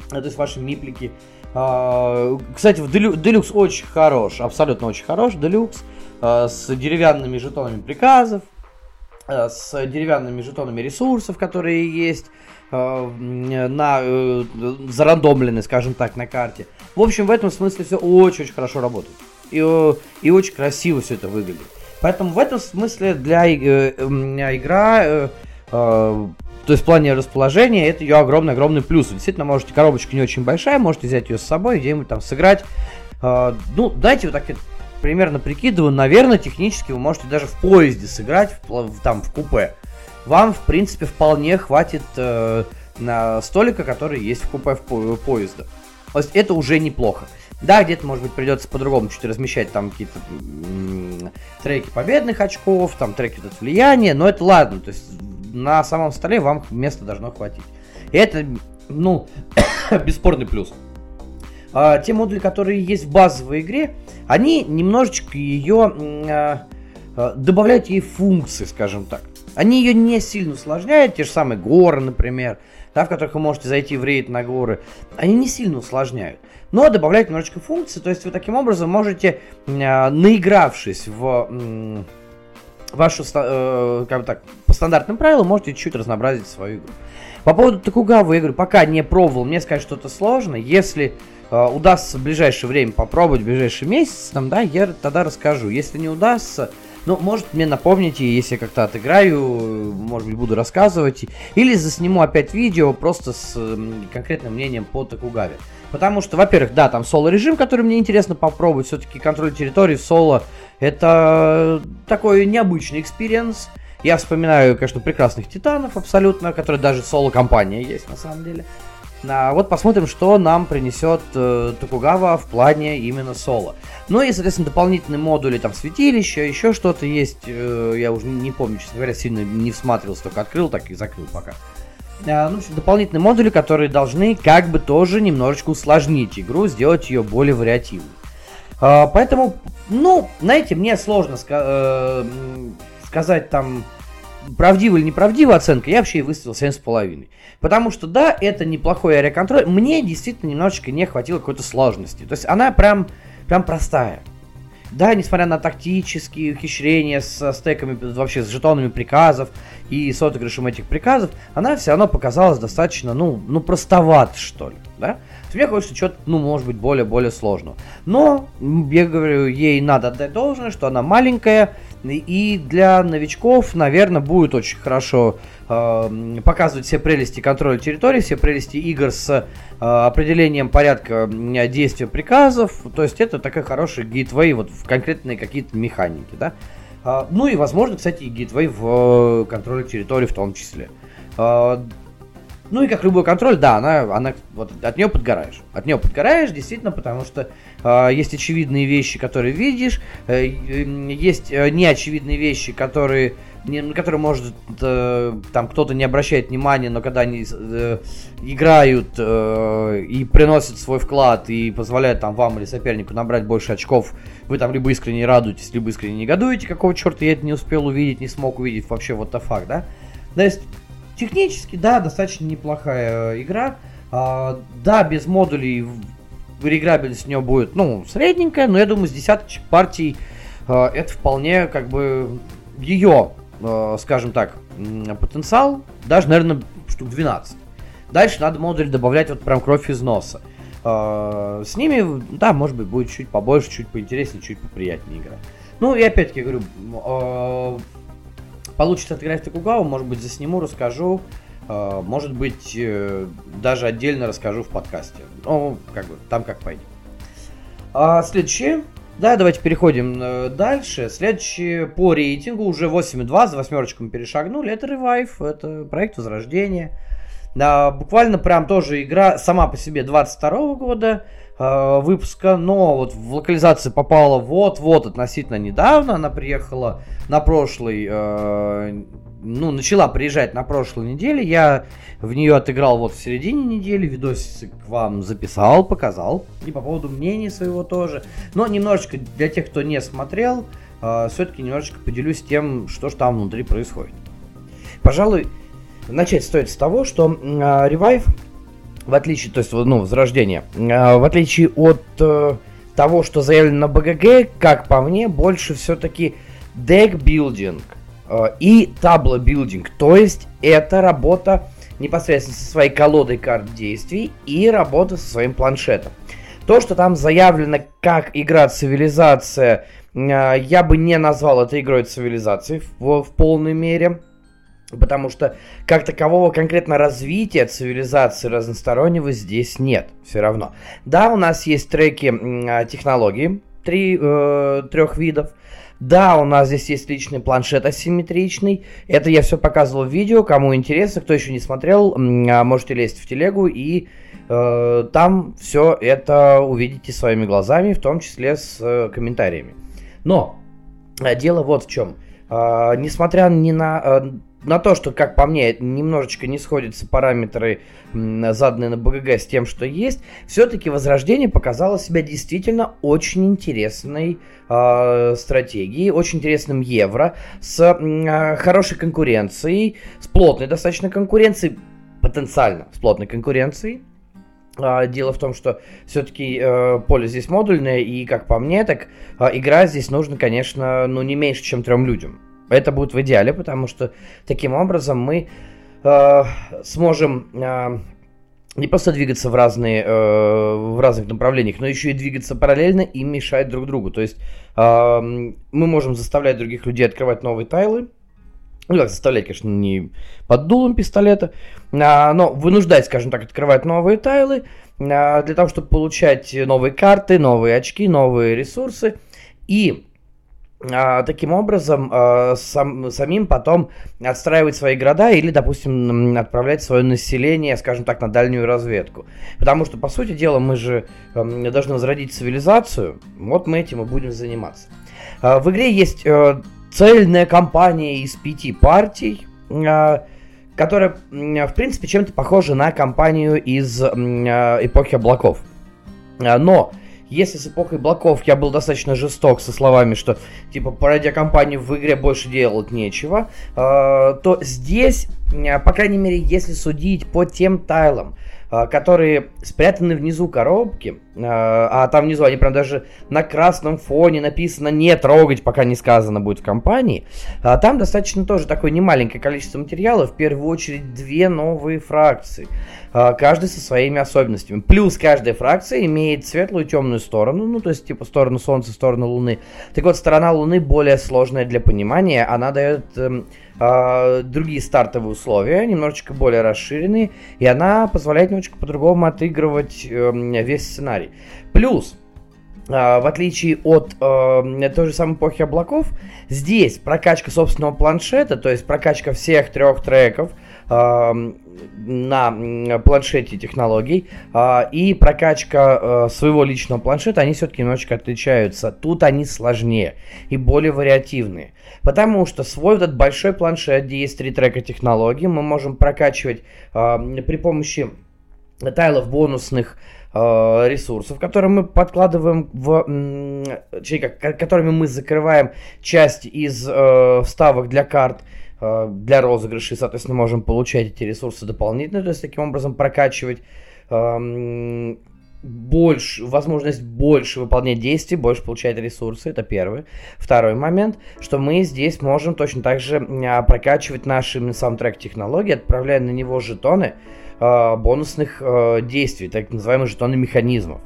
то есть ваши миплики. Э, кстати, в Делюкс очень хорош, абсолютно очень хорош Делюкс, э, с деревянными жетонами приказов, э, с деревянными жетонами ресурсов, которые есть э, на э, зарандомлены, скажем так, на карте. В общем, в этом смысле все очень-очень хорошо работает и, и очень красиво все это выглядит. Поэтому в этом смысле для э, э, игра, э, э, то есть в плане расположения, это ее огромный-огромный плюс. Действительно, можете, коробочка не очень большая, можете взять ее с собой, где-нибудь там сыграть. Э, ну, дайте вот так примерно прикидываю, наверное, технически вы можете даже в поезде сыграть, в, там, в купе. Вам, в принципе, вполне хватит э, на столика, который есть в купе в по поезда. То есть это уже неплохо. Да, где-то, может быть, придется по-другому чуть размещать там какие-то треки победных очков, там треки вот влияния, но это ладно, то есть на самом столе вам места должно хватить. И это, ну, бесспорный плюс. А, те модули, которые есть в базовой игре, они немножечко ее а, а, добавляют ей функции, скажем так. Они ее не сильно усложняют, те же самые горы, например, да, в которых вы можете зайти в рейд на горы, они не сильно усложняют но добавляет немножечко функций. То есть вы таким образом можете, э, наигравшись в вашу, э, как бы так, по стандартным правилам, можете чуть-чуть разнообразить свою игру. По поводу Токугавы, я говорю, пока не пробовал, мне сказать что-то сложно. Если э, удастся в ближайшее время попробовать, в ближайший месяц, там, да, я тогда расскажу. Если не удастся, Ну, может, мне напомните, если как-то отыграю, может быть, буду рассказывать. Или засниму опять видео просто с конкретным мнением по Токугаве. Потому что, во-первых, да, там соло-режим, который мне интересно попробовать. Все-таки контроль территории в соло это такой необычный experience. Я вспоминаю, конечно, прекрасных титанов абсолютно, которые даже соло-кампания есть на самом деле. А вот посмотрим, что нам принесет э, Токугава в плане именно соло. Ну и, соответственно, дополнительные модули, там, святилища, еще что-то есть. Э, я уже не помню, честно говоря, сильно не всматривался, только открыл, так и закрыл пока. А, ну, дополнительные модули, которые должны как бы тоже немножечко усложнить игру, сделать ее более вариативной. А, поэтому, ну, знаете, мне сложно ска- э, сказать там правдива или неправдива оценка, я вообще выставил 7,5. Потому что, да, это неплохой аэроконтроль. Мне действительно немножечко не хватило какой-то сложности. То есть она прям, прям простая. Да, несмотря на тактические ухищрения со стеками, вообще с жетонами приказов и с отыгрышем этих приказов, она все равно показалась достаточно, ну, ну простоват, что ли, да? Мне хочется что-то, ну, может быть, более-более сложного. Но, я говорю, ей надо отдать должное, что она маленькая, и для новичков, наверное, будет очень хорошо э, показывать все прелести контроля территории, все прелести игр с э, определением порядка действия приказов. То есть это такая хорошая гейтвей вот в конкретные какие-то механики, да. Э, ну и, возможно, кстати, и гейтвей в э, контроле территории в том числе. Ну и как любой контроль, да, она, она вот от нее подгораешь. От нее подгораешь, действительно, потому что э, есть очевидные вещи, которые видишь, э, есть э, неочевидные вещи, которые, не, на которые может э, там кто-то не обращает внимания, но когда они э, играют э, и приносят свой вклад и позволяют там вам или сопернику набрать больше очков, вы там либо искренне радуетесь, либо искренне негодуете, какого черта я это не успел увидеть, не смог увидеть, вообще вот the fuck, да? То есть Технически, да, достаточно неплохая э, игра. А, да, без модулей реиграбельность у нее будет, ну, средненькая, но я думаю, с десяточек партий а, это вполне, как бы, ее, а, скажем так, потенциал, даже, наверное, штук 12. Дальше надо модуль добавлять вот прям кровь из носа. А, с ними, да, может быть, будет чуть побольше, чуть поинтереснее, чуть поприятнее игра. Ну и опять-таки говорю, получится отыграть Токугаву, может быть, засниму, расскажу. Э, может быть, э, даже отдельно расскажу в подкасте. Ну, как бы, там как пойдет. А следующее. Да, давайте переходим э, дальше. Следующее по рейтингу уже 8,2, за восьмерочку мы перешагнули. Это Revive, это проект Возрождения. Да, буквально прям тоже игра сама по себе 22 года. Э, выпуска, но вот в локализации попала вот-вот относительно недавно. Она приехала на прошлый, э, ну, начала приезжать на прошлой неделе. Я в нее отыграл вот в середине недели, видосик вам записал, показал. И по поводу мнения своего тоже. Но немножечко для тех, кто не смотрел, э, все-таки немножечко поделюсь тем, что же там внутри происходит. Пожалуй, начать стоит с того, что э, Revive в отличие, то есть, ну, возрождение, а, в отличие от э, того, что заявлено на BGG, как по мне, больше все-таки deck-building э, и tableau-building. То есть, это работа непосредственно со своей колодой карт действий и работа со своим планшетом. То, что там заявлено как игра цивилизация, э, я бы не назвал это игрой цивилизации в, в полной мере. Потому что как такового конкретно развития цивилизации разностороннего здесь нет, все равно. Да, у нас есть треки э, технологии, три, э, трех видов. Да, у нас здесь есть личный планшет асимметричный. Это я все показывал в видео. Кому интересно, кто еще не смотрел, э, можете лезть в телегу и э, там все это увидите своими глазами, в том числе с э, комментариями. Но э, дело вот в чем. Э, несмотря ни на э, на то, что, как по мне, немножечко не сходятся параметры, заданные на БГГ, с тем, что есть, все-таки Возрождение показало себя действительно очень интересной э, стратегией, очень интересным евро, с э, хорошей конкуренцией, с плотной достаточно конкуренцией, потенциально с плотной конкуренцией. Uh, дело в том, что все-таки uh, поле здесь модульное, и как по мне, так uh, игра здесь нужно, конечно, ну не меньше, чем трем людям. Это будет в идеале, потому что таким образом мы э, сможем э, не просто двигаться в разные, э, в разных направлениях, но еще и двигаться параллельно и мешать друг другу. То есть э, мы можем заставлять других людей открывать новые тайлы, ну, как заставлять, конечно, не под дулом пистолета, а, но вынуждать, скажем так, открывать новые тайлы а, для того, чтобы получать новые карты, новые очки, новые ресурсы. И таким образом а, сам, самим потом отстраивать свои города или, допустим, отправлять свое население, скажем так, на дальнюю разведку. Потому что, по сути дела, мы же должны возродить цивилизацию, вот мы этим и будем заниматься. А, в игре есть э, цельная компания из пяти партий, которая, в принципе, чем-то похожа на компанию из эпохи облаков. Но если с эпохой блоков я был достаточно жесток со словами, что типа по радиокомпании в игре больше делать нечего, э, то здесь, э, по крайней мере, если судить по тем тайлам, которые спрятаны внизу коробки, а там внизу они прям даже на красном фоне написано «не трогать», пока не сказано будет в компании, там достаточно тоже такое немаленькое количество материала, в первую очередь две новые фракции. А, каждый со своими особенностями. Плюс каждая фракция имеет светлую и темную сторону, ну, то есть, типа, сторону Солнца, сторону Луны. Так вот, сторона Луны более сложная для понимания, она дает э, э, другие стартовые условия, немножечко более расширенные, и она позволяет немножечко по-другому отыгрывать э, весь сценарий. Плюс, а, в отличие от э, той же самой эпохи облаков, здесь прокачка собственного планшета, то есть прокачка всех трех треков, на планшете технологий э, и прокачка э, своего личного планшета, они все-таки немножечко отличаются. Тут они сложнее и более вариативные. Потому что свой вот этот большой планшет, где есть три трека технологий, мы можем прокачивать э, при помощи тайлов бонусных ресурсов, которые мы подкладываем в, которыми мы закрываем часть из э, вставок для карт Э, для розыгрышей, соответственно, можем получать эти ресурсы дополнительно, то есть таким образом прокачивать эм, больше, возможность больше выполнять действий, больше получать ресурсы, это первый. Второй момент, что мы здесь можем точно так же а, прокачивать наши саундтрек технологии, отправляя на него жетоны э, бонусных э, действий, так называемые жетоны механизмов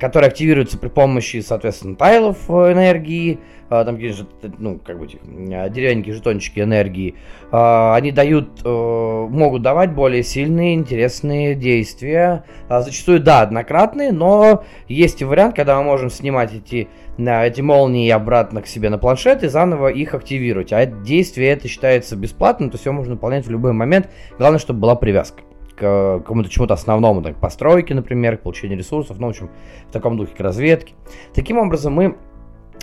которые активируются при помощи, соответственно, тайлов энергии, а, там какие-то, ну, как бы, деревянненькие жетончики энергии, они дают, э, могут давать более сильные, интересные действия, зачастую, да, однократные, но есть и вариант, когда мы можем снимать эти, эти молнии обратно к себе на планшет и заново их активировать, а это действие, это считается бесплатным, то есть его можно выполнять в любой момент, главное, чтобы была привязка к какому-то чему-то основному, так, к постройке, например, к получению ресурсов, ну, в общем, в таком духе, к разведке. Таким образом, мы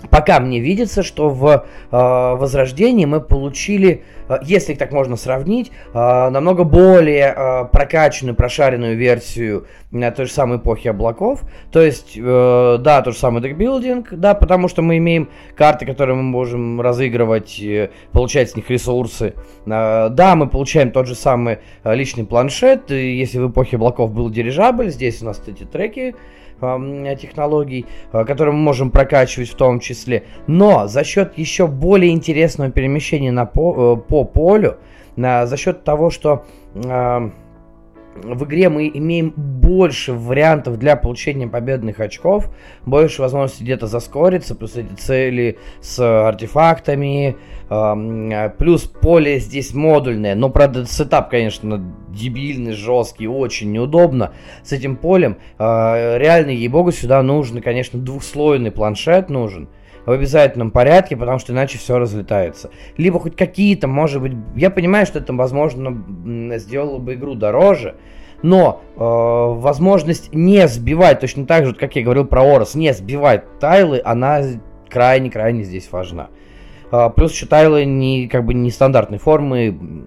Пока мне видится, что в э, Возрождении мы получили, э, если так можно сравнить, э, намного более э, прокачанную, прошаренную версию э, той же самой эпохи облаков. То есть, э, да, тот же самый декбилдинг, да, потому что мы имеем карты, которые мы можем разыгрывать, э, получать с них ресурсы. Э, да, мы получаем тот же самый э, личный планшет. Если в эпохе облаков был дирижабль, здесь у нас эти треки технологий, э, которые мы можем прокачивать в том числе. Но за счет еще более интересного перемещения на по, э, по полю, за счет того, что в игре мы имеем больше вариантов для получения победных очков, больше возможностей где-то заскориться, плюс эти цели с артефактами, плюс поле здесь модульное, но, правда, сетап, конечно, дебильный, жесткий, очень неудобно с этим полем. А, реально, ей-богу, сюда нужно, конечно, двухслойный планшет нужен, в обязательном порядке, потому что иначе все разлетается. Либо хоть какие-то, может быть, я понимаю, что это, возможно, сделало бы игру дороже, но э, возможность не сбивать, точно так же, как я говорил про Орос, не сбивать тайлы, она крайне-крайне здесь важна. Э, плюс еще тайлы не, как бы нестандартной формы,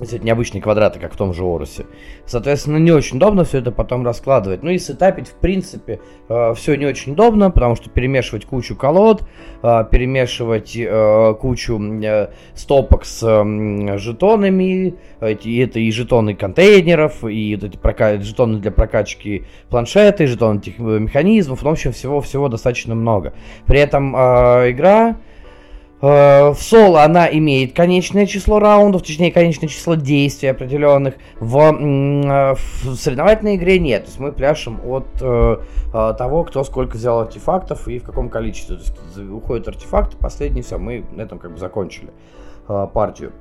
это необычные квадраты, как в том же Орусе. Соответственно, не очень удобно все это потом раскладывать. Ну и сетапить, в принципе, э, все не очень удобно, потому что перемешивать кучу колод, э, перемешивать э, кучу э, стопок с э, жетонами, эти, это и жетоны контейнеров, и вот эти прока- жетоны для прокачки планшета, и жетоны этих механизмов, ну, в общем, всего-всего достаточно много. При этом э, игра Э, в соло она имеет конечное число раундов, точнее, конечное число действий определенных. В, э, в соревновательной игре нет. То есть мы пляшем от э, того, кто сколько взял артефактов и в каком количестве. То есть уходят артефакты, последний, все, мы на этом как бы закончили партию.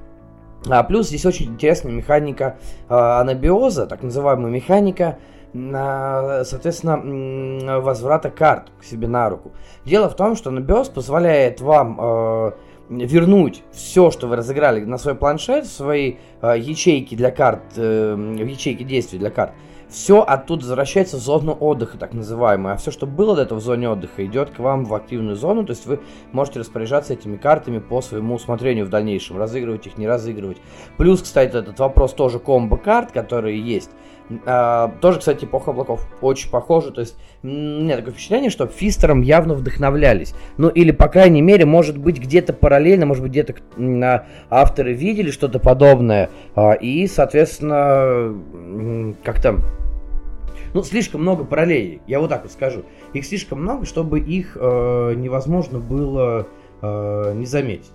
А плюс здесь очень интересная механика анабиоза, так называемая механика соответственно, возврата карт к себе на руку. Дело в том, что анабиоз позволяет вам э, вернуть все, что вы разыграли на свой планшет, в свои э, ячейки для карт, э, в ячейки действий для карт, все оттуда возвращается в зону отдыха, так называемую. А все, что было до этого в зоне отдыха, идет к вам в активную зону. То есть вы можете распоряжаться этими картами по своему усмотрению в дальнейшем. Разыгрывать их, не разыгрывать. Плюс, кстати, этот вопрос тоже комбо-карт, которые есть. А, тоже, кстати, эпоха облаков очень похожа. То есть, меня такое впечатление, что Фистером явно вдохновлялись. Ну, или, по крайней мере, может быть, где-то параллельно, может быть, где-то а, авторы видели что-то подобное. А, и, соответственно, как-то ну, слишком много параллелей, я вот так вот скажу. Их слишком много, чтобы их э, невозможно было э, не заметить.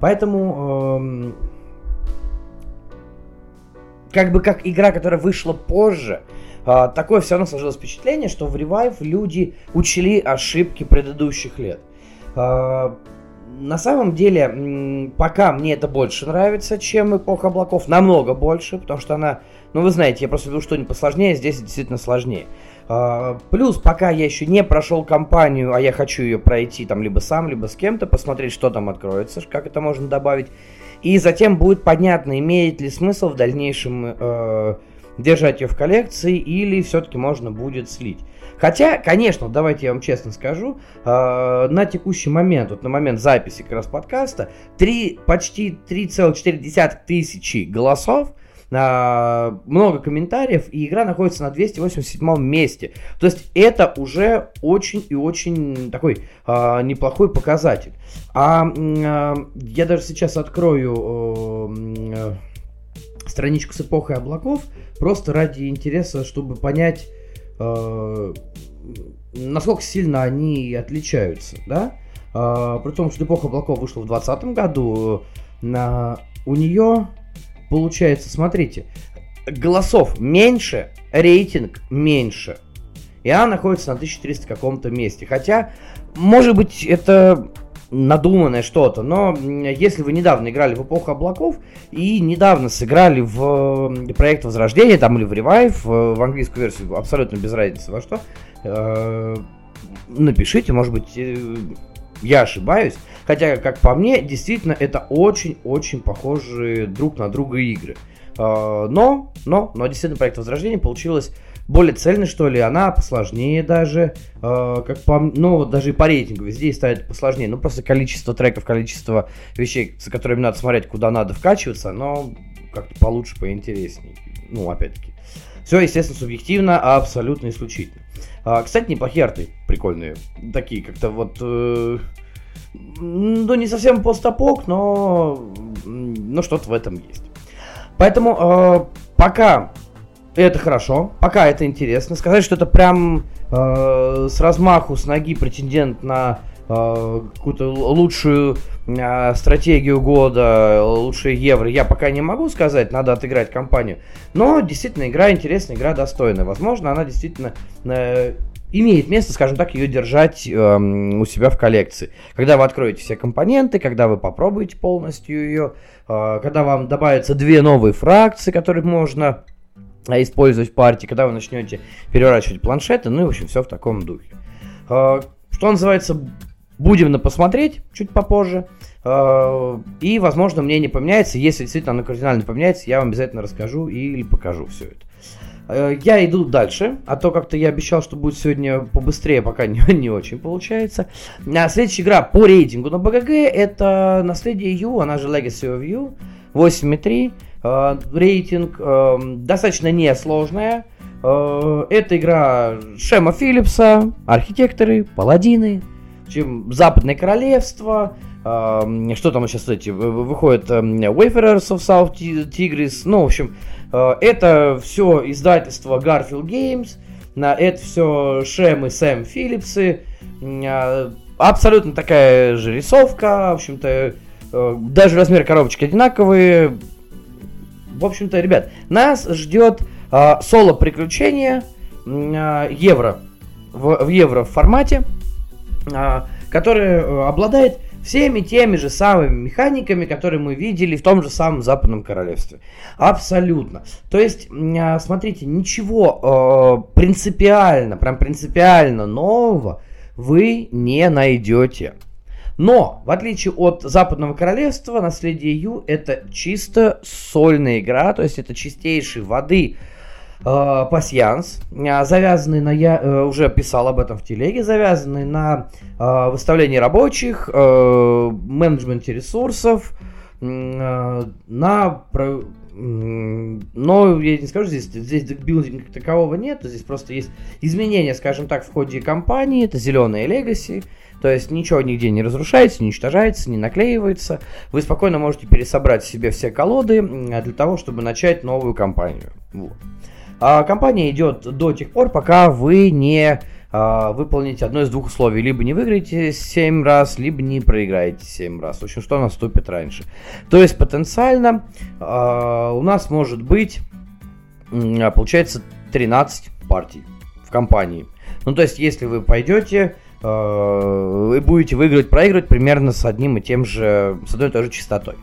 Поэтому, э, как бы как игра, которая вышла позже, э, такое все равно сложилось впечатление, что в Revive люди учли ошибки предыдущих лет. Э, на самом деле, пока мне это больше нравится, чем эпоха облаков, намного больше, потому что она ну, вы знаете, я просто вижу что-нибудь посложнее, здесь действительно сложнее. Uh, плюс, пока я еще не прошел кампанию, а я хочу ее пройти там либо сам, либо с кем-то, посмотреть, что там откроется, как это можно добавить. И затем будет понятно, имеет ли смысл в дальнейшем uh, держать ее в коллекции или все-таки можно будет слить. Хотя, конечно, давайте я вам честно скажу, э, на текущий момент, вот на момент записи как раз подкаста, 3, почти 3,4 тысячи голосов – а, много комментариев, и игра находится на 287 месте. То есть это уже очень и очень такой а, неплохой показатель. А, а я даже сейчас открою а, страничку с эпохой облаков, просто ради интереса, чтобы понять, а, насколько сильно они отличаются, да? А, при том, что эпоха облаков вышла в 2020 году, на, у нее Получается, смотрите, голосов меньше, рейтинг меньше. И она находится на 1300 каком-то месте. Хотя, может быть, это надуманное что-то, но если вы недавно играли в эпоху облаков и недавно сыграли в проект Возрождения там или в Revive, в английскую версию, абсолютно без разницы во что, э, напишите, может быть, э, я ошибаюсь. Хотя, как по мне, действительно, это очень-очень похожие друг на друга игры. А, но, но, но действительно проект Возрождения получилось более цельный, что ли, она посложнее даже, э, как по, ну, даже и по рейтингу везде ставят посложнее, ну, просто количество треков, количество вещей, за которыми надо смотреть, куда надо вкачиваться, но как-то получше, поинтереснее, ну, опять-таки. Все, естественно, субъективно, а абсолютно исключительно. А, кстати, неплохие арты, прикольные, такие, как-то вот... Э, ну, не совсем постапок, но, но что-то в этом есть. Поэтому э, пока это хорошо, пока это интересно. Сказать, что это прям э, с размаху, с ноги претендент на какую-то лучшую э, стратегию года, лучшие евро, я пока не могу сказать, надо отыграть компанию. Но действительно, игра интересная, игра достойная. Возможно, она действительно э, имеет место, скажем так, ее держать э, у себя в коллекции. Когда вы откроете все компоненты, когда вы попробуете полностью ее, э, когда вам добавятся две новые фракции, которые можно э, использовать в партии, когда вы начнете переворачивать планшеты, ну и, в общем, все в таком духе. Э, что называется, будем на посмотреть чуть попозже. Э, и, возможно, мнение поменяется. Если действительно оно кардинально поменяется, я вам обязательно расскажу или покажу все это. Э, я иду дальше, а то как-то я обещал, что будет сегодня побыстрее, пока не, не очень получается. А следующая игра по рейтингу на БГГ это Наследие Ю, она же Legacy of You, 8.3. Э, рейтинг достаточно несложная. Это игра Шема Филлипса, архитекторы, паладины, чем Западное Королевство, э, что там сейчас эти выходят э, Wayfarers of South Tigris, ну, в общем, Э, это все издательство Garfield Games, на это все Шем и Сэм Филлипсы. Э, абсолютно такая же рисовка, в общем-то, э, даже размер коробочки одинаковые. В общем-то, ребят, нас ждет э, соло приключения э, евро в, в евро формате, который э, обладает всеми теми же самыми механиками, которые мы видели в том же самом Западном Королевстве. Абсолютно. То есть, а, смотрите, ничего э, принципиально, прям принципиально нового вы не найдете. Но, в отличие от Западного Королевства, Наследие Ю это чисто сольная игра, то есть это чистейшей воды э, пасьянс, э, завязанный на, я э, уже писал об этом в телеге, завязанный на э, выставлении рабочих, э, менеджменте ресурсов, э, на... Про, но я не скажу, здесь, здесь декбилдинга такового нет, здесь просто есть изменения, скажем так, в ходе кампании, это зеленые легаси, то есть ничего нигде не разрушается, не уничтожается, не наклеивается. Вы спокойно можете пересобрать себе все колоды для того, чтобы начать новую кампанию. Вот. А компания идет до тех пор, пока вы не а, выполните одно из двух условий. Либо не выиграете 7 раз, либо не проиграете 7 раз. В общем, что наступит раньше. То есть потенциально а, у нас может быть, а, получается, 13 партий в компании. Ну, то есть, если вы пойдете, а, вы будете выигрывать, проигрывать примерно с одним и тем же, с одной и той же частотой.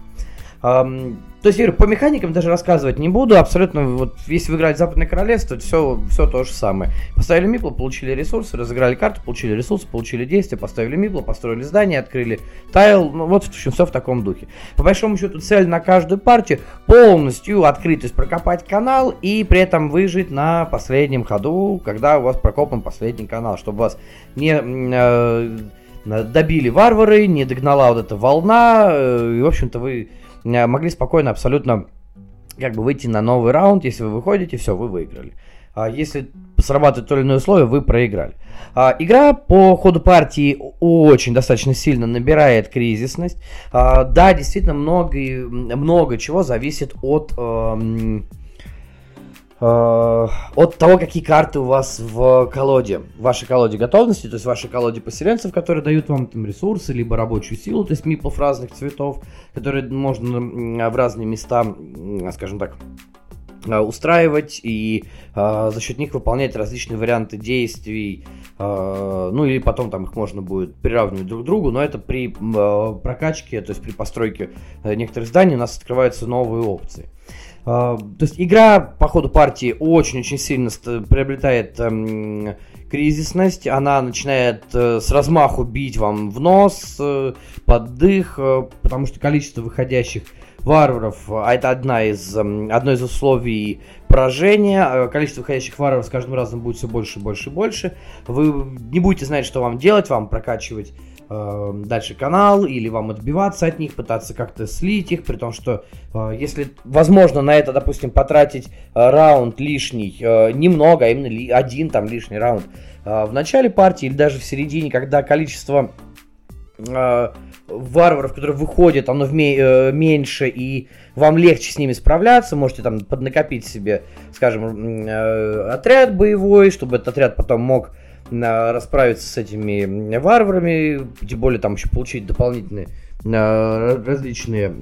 То есть, Ира, по механикам даже рассказывать не буду. Абсолютно, вот если вы играете Западное Королевство, все, все то же самое. Поставили мипло, получили ресурсы, разыграли карту, получили ресурсы, получили действия, поставили мипло, построили здание, открыли тайл. Ну, вот в общем, все в таком духе. По большому счету, цель на каждую партию полностью открыть, то есть прокопать канал и при этом выжить на последнем ходу, когда у вас прокопан последний канал, чтобы вас не... Э, добили варвары, не догнала вот эта волна, э, и, в общем-то, вы могли спокойно абсолютно как бы выйти на новый раунд. Если вы выходите, все, вы выиграли. А если срабатывает то или иное условие, вы проиграли. А, игра по ходу партии очень достаточно сильно набирает кризисность. А, да, действительно, много, много чего зависит от... Э, Э, от того, какие карты у вас в колоде, в вашей колоде готовности, то есть в вашей колоде поселенцев, которые дают вам там ресурсы, либо рабочую силу, то есть миплов разных цветов, которые можно в разные места, скажем так, э, устраивать и э, за счет них выполнять различные варианты действий, э, ну или потом там их можно будет приравнивать друг к другу, но это при э, прокачке, то есть при постройке некоторых зданий у нас открываются новые опции. А, то есть игра по ходу партии очень-очень сильно приобретает эм, кризисность, она начинает э, с размаху бить вам в нос, э, под дых, э, потому что количество выходящих варваров, а это одна из, э, одно из условий поражения, э, количество выходящих варваров с каждым разом будет все больше больше больше, вы не будете знать, что вам делать, вам прокачивать э, дальше канал, или вам отбиваться от них, пытаться как-то слить их, при том, что э, если возможно на это, допустим, потратить э, раунд лишний, э, немного, а именно ли, один там лишний раунд э, в начале партии или даже в середине, когда количество э, варваров, которые выходят, оно в э, меньше, и вам легче с ними справляться, можете там поднакопить себе, скажем, э, отряд боевой, чтобы этот отряд потом мог расправиться с этими варварами, тем более там еще получить дополнительные различные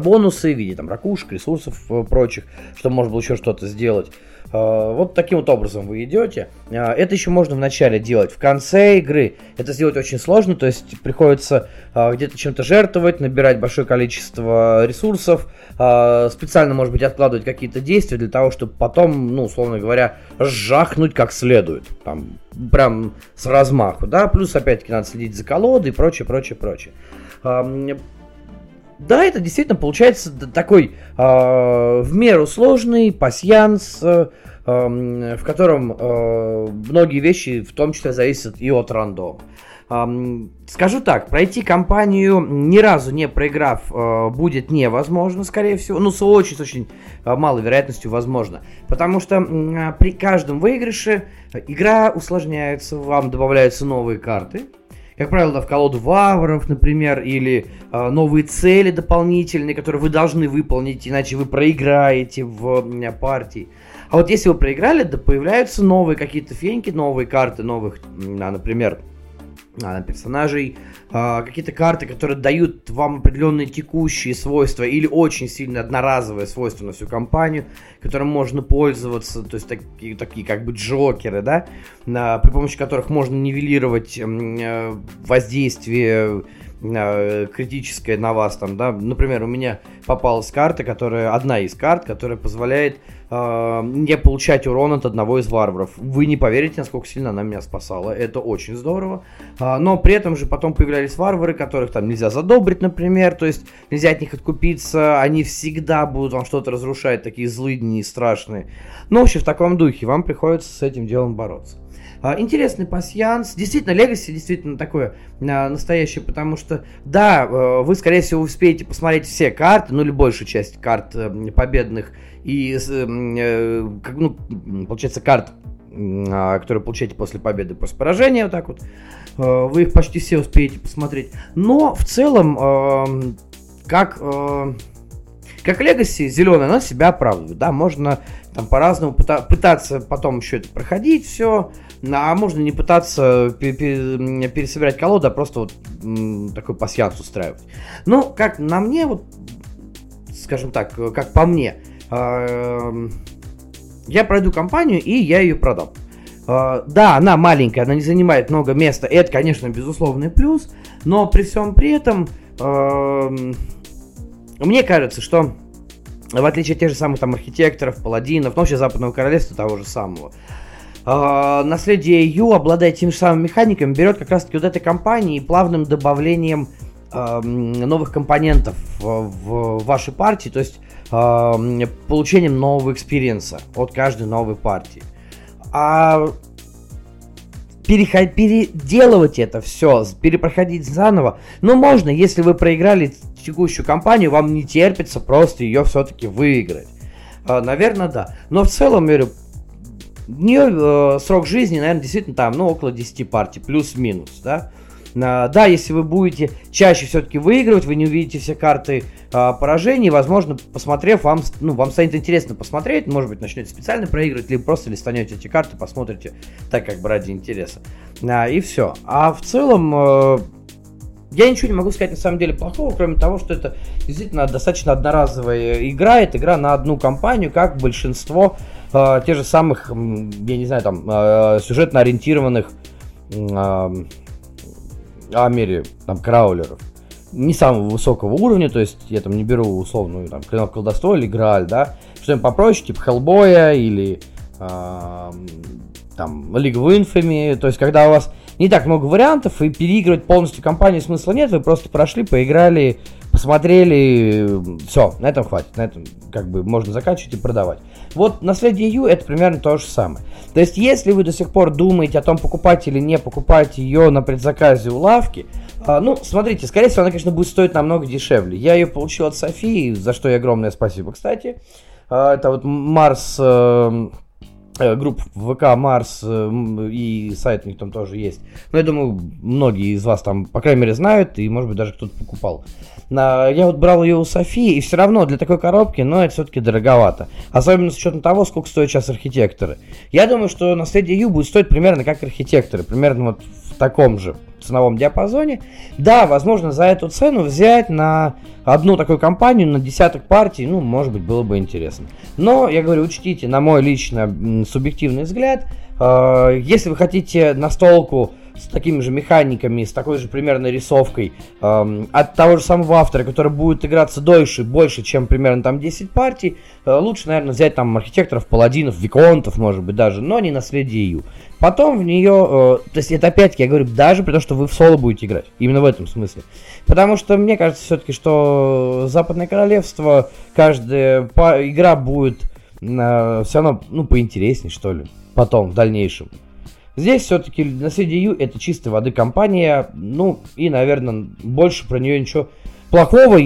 бонусы в виде там ракушек, ресурсов э, прочих, чтобы можно было еще что-то сделать. Вот таким вот образом вы идете. Это еще можно вначале делать. В конце игры это сделать очень сложно, то есть приходится где-то чем-то жертвовать, набирать большое количество ресурсов, э, специально, может быть, откладывать какие-то действия для того, чтобы потом, ну, условно говоря, жахнуть как следует. Там, прям с размаху, да. Плюс, опять-таки, надо следить за колодой и прочее, прочее, прочее. Да, это действительно получается такой э, в меру сложный пасьянс, э, в котором э, многие вещи в том числе зависят и от рандома. Скажу так, пройти кампанию ни разу не проиграв э, будет невозможно, скорее всего. Ну, с очень-очень э, малой вероятностью возможно. Потому что а, при каждом выигрыше игра усложняется, вам добавляются новые карты. Как правило, в колоду вавров, например, или э, новые цели дополнительные, которые вы должны выполнить, иначе вы проиграете в партии. А вот если вы проиграли, да появляются новые какие-то феньки, новые карты, новых, например, персонажей, а, какие-то карты, которые дают вам определенные текущие свойства или очень сильно одноразовые свойства на всю компанию, которым можно пользоваться, то есть такие, такие как бы джокеры, да, при помощи которых можно нивелировать э, воздействие критическое на вас там, да, например, у меня попалась карта, которая, одна из карт, которая позволяет э, не получать урон от одного из варваров. Вы не поверите, насколько сильно она меня спасала. Это очень здорово. Э, но при этом же потом появлялись варвары, которых там нельзя задобрить, например. То есть нельзя от них откупиться. Они всегда будут вам что-то разрушать, такие злыдни и страшные. Но вообще в таком духе вам приходится с этим делом бороться. А, интересный пассианс. Действительно, Legacy действительно такое а, настоящее, потому что, да, э, вы, скорее всего, успеете посмотреть все карты, ну или большую часть карт э, победных и, э, ну, получается, карт, а, которые получаете после победы, после поражения, вот так вот. Вы их почти все успеете посмотреть. Но в целом, как как Legacy зеленая, она себя оправдывает, да, можно там по-разному пытаться потом еще это проходить все, а можно не пытаться пересобирать колоду, а просто вот такой пассианс устраивать. Ну, как на мне, вот, скажем так, как по мне, а, я пройду компанию и я ее продам. А, да, она маленькая, она не занимает много места, это, конечно, безусловный плюс, но при всем при этом мне кажется, что в отличие от тех же самых там архитекторов, паладинов, ну вообще Западного Королевства того же самого, э, наследие Ю обладает тем же самым механиками, берет как раз таки вот этой кампании и плавным добавлением э, новых компонентов в, в вашей партии, то есть э, получением нового experience а от каждой новой партии. А переход, переделывать это все, перепроходить заново, ну можно, если вы проиграли текущую кампанию, вам не терпится просто ее все-таки выиграть. А, наверное, да. Но в целом, говорю, нее э, срок жизни, наверное, действительно там, ну, около 10 партий, плюс-минус, да. А, да, если вы будете чаще все-таки выигрывать, вы не увидите все карты а, поражений, возможно, посмотрев, вам, ну, вам станет интересно посмотреть, может быть, начнете специально проигрывать, либо просто листанете эти карты, посмотрите, так как бы ради интереса. А, и все. А в целом, э, я ничего не могу сказать на самом деле плохого, кроме того, что это действительно достаточно одноразовая игра. Это игра на одну компанию, как большинство э, тех же самых, я не знаю, там, э, сюжетно ориентированных э, Амери, там, краулеров. Не самого высокого уровня, то есть я там не беру условную там клинок колдовство или Грааль, да, что-нибудь попроще, типа Хеллбоя или э, там League of Infamy, то есть когда у вас не так много вариантов, и переигрывать полностью компанию смысла нет, вы просто прошли, поиграли, посмотрели, все, на этом хватит, на этом как бы можно заканчивать и продавать. Вот наследие Ю это примерно то же самое. То есть, если вы до сих пор думаете о том, покупать или не покупать ее на предзаказе у лавки, а, ну, смотрите, скорее всего, она, конечно, будет стоить намного дешевле. Я ее получил от Софии, за что ей огромное спасибо, кстати. А, это вот Марс э, Э, групп ВК Марс э, и сайт у них там тоже есть. Но я думаю, многие из вас там, по крайней мере, знают, и, может быть, даже кто-то покупал. Я вот брал ее у Софии, и все равно для такой коробки, но это все-таки дороговато. Особенно с учетом того, сколько стоят сейчас архитекторы. Я думаю, что наследие Ю будет стоить примерно как архитекторы, примерно вот в таком же ценовом диапазоне. Да, возможно, за эту цену взять на одну такую компанию, на десяток партий, ну, может быть, было бы интересно. Но, я говорю, учтите, на мой лично субъективный взгляд, э, если вы хотите настолку с такими же механиками, с такой же примерно рисовкой э, от того же самого автора, который будет играться дольше, больше, чем примерно там 10 партий, э, лучше, наверное, взять там архитекторов, паладинов, виконтов, может быть, даже, но не наследие Ю. Потом в нее, э, то есть это опять-таки, я говорю, даже при том, что вы в соло будете играть. Именно в этом смысле. Потому что мне кажется все-таки, что Западное Королевство, каждая по- игра будет э, все равно, ну, поинтереснее, что ли. Потом, в дальнейшем. Здесь все-таки наследие Ю это чистой воды компания. Ну, и, наверное, больше про нее ничего плохого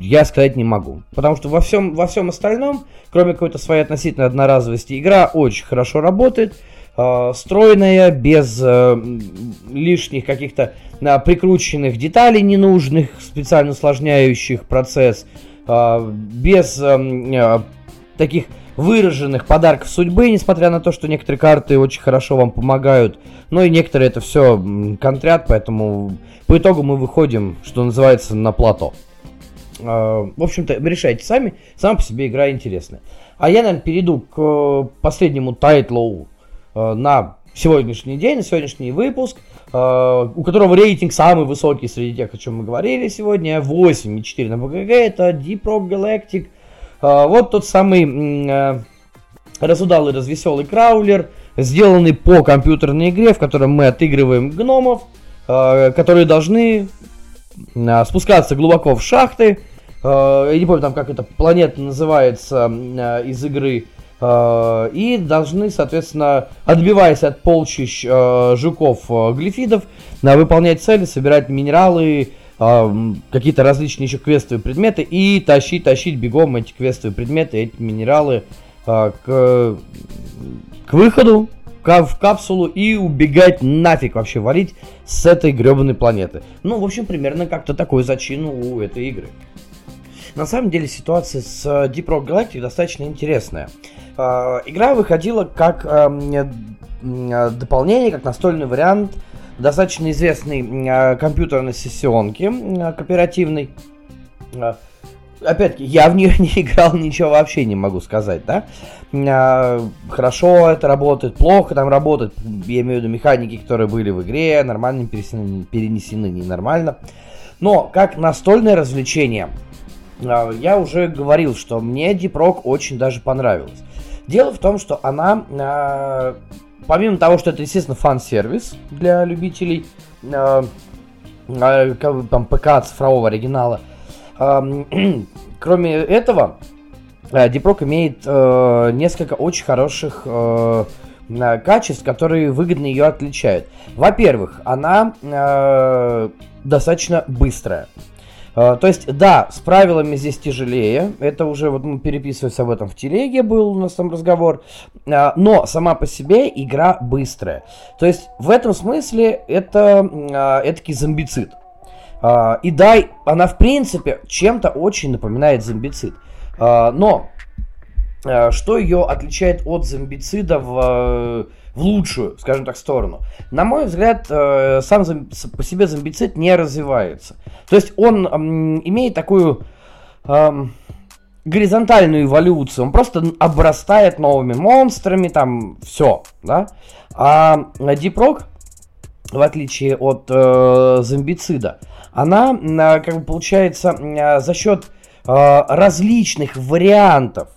я сказать не могу. Потому что во всем, во всем остальном, кроме какой-то своей относительной одноразовости, игра очень хорошо работает. Э, стройная, без э, лишних каких-то э, прикрученных деталей ненужных, специально усложняющих процесс, без таких выраженных подарков судьбы, несмотря на то, что некоторые карты очень хорошо вам помогают, но и некоторые это все контрят, поэтому по итогу мы выходим, что называется, на плато. А, в общем-то, решайте сами, сама по себе игра интересная. А я, наверное, перейду к последнему тайтлу э, на сегодняшний день, на сегодняшний выпуск, э, у которого рейтинг самый высокий среди тех, о чем мы говорили сегодня, 8,4 на БГГ, это Deep Rock Galactic. Э, вот тот самый э, разудалый, развеселый краулер, сделанный по компьютерной игре, в котором мы отыгрываем гномов, э, которые должны э, спускаться глубоко в шахты. Э, я не помню там, как эта планета называется э, из игры. Э, и должны, соответственно, отбиваясь от полчищ э, жуков э, выполнять цели, собирать минералы, какие-то различные еще квестовые предметы и тащить, тащить бегом эти квестовые предметы, эти минералы к, к выходу, в капсулу и убегать нафиг вообще валить с этой гребаной планеты. Ну, в общем, примерно как-то такой зачин у этой игры. На самом деле ситуация с Deep Rock Galactic достаточно интересная. А, игра выходила как эм, э, дополнение, как настольный вариант достаточно известной э, компьютерной сессионки э, кооперативной. Опять-таки, я в нее не играл, ничего вообще не могу сказать, да. Хорошо это работает, плохо там работает, я имею в виду механики, которые были в игре, нормально перенесены, перенесены ненормально. Но как настольное развлечение, я уже говорил, что мне Deep Rock очень даже понравилось. Дело в том, что она, э, помимо того, что это, естественно, фан-сервис для любителей э, э, там, ПК цифрового оригинала, кроме этого, Deep имеет несколько очень хороших качеств, которые выгодно ее отличают. Во-первых, она достаточно быстрая. А, то есть, да, с правилами здесь тяжелее. Это уже вот мы переписывались об этом в телеге, был у нас там разговор. А, но сама по себе игра быстрая. То есть, в этом смысле это а, этакий зомбицид. И да, она в принципе чем-то очень напоминает зомбицид. Но что ее отличает от зомбицида в в лучшую, скажем так, сторону. На мой взгляд, э, сам по себе зомбицид не развивается. То есть он имеет такую горизонтальную эволюцию, он просто обрастает новыми монстрами, там все, да. А Deep Rock, в отличие от э, зомбицида, она, э, как бы получается, э, за счет э, различных вариантов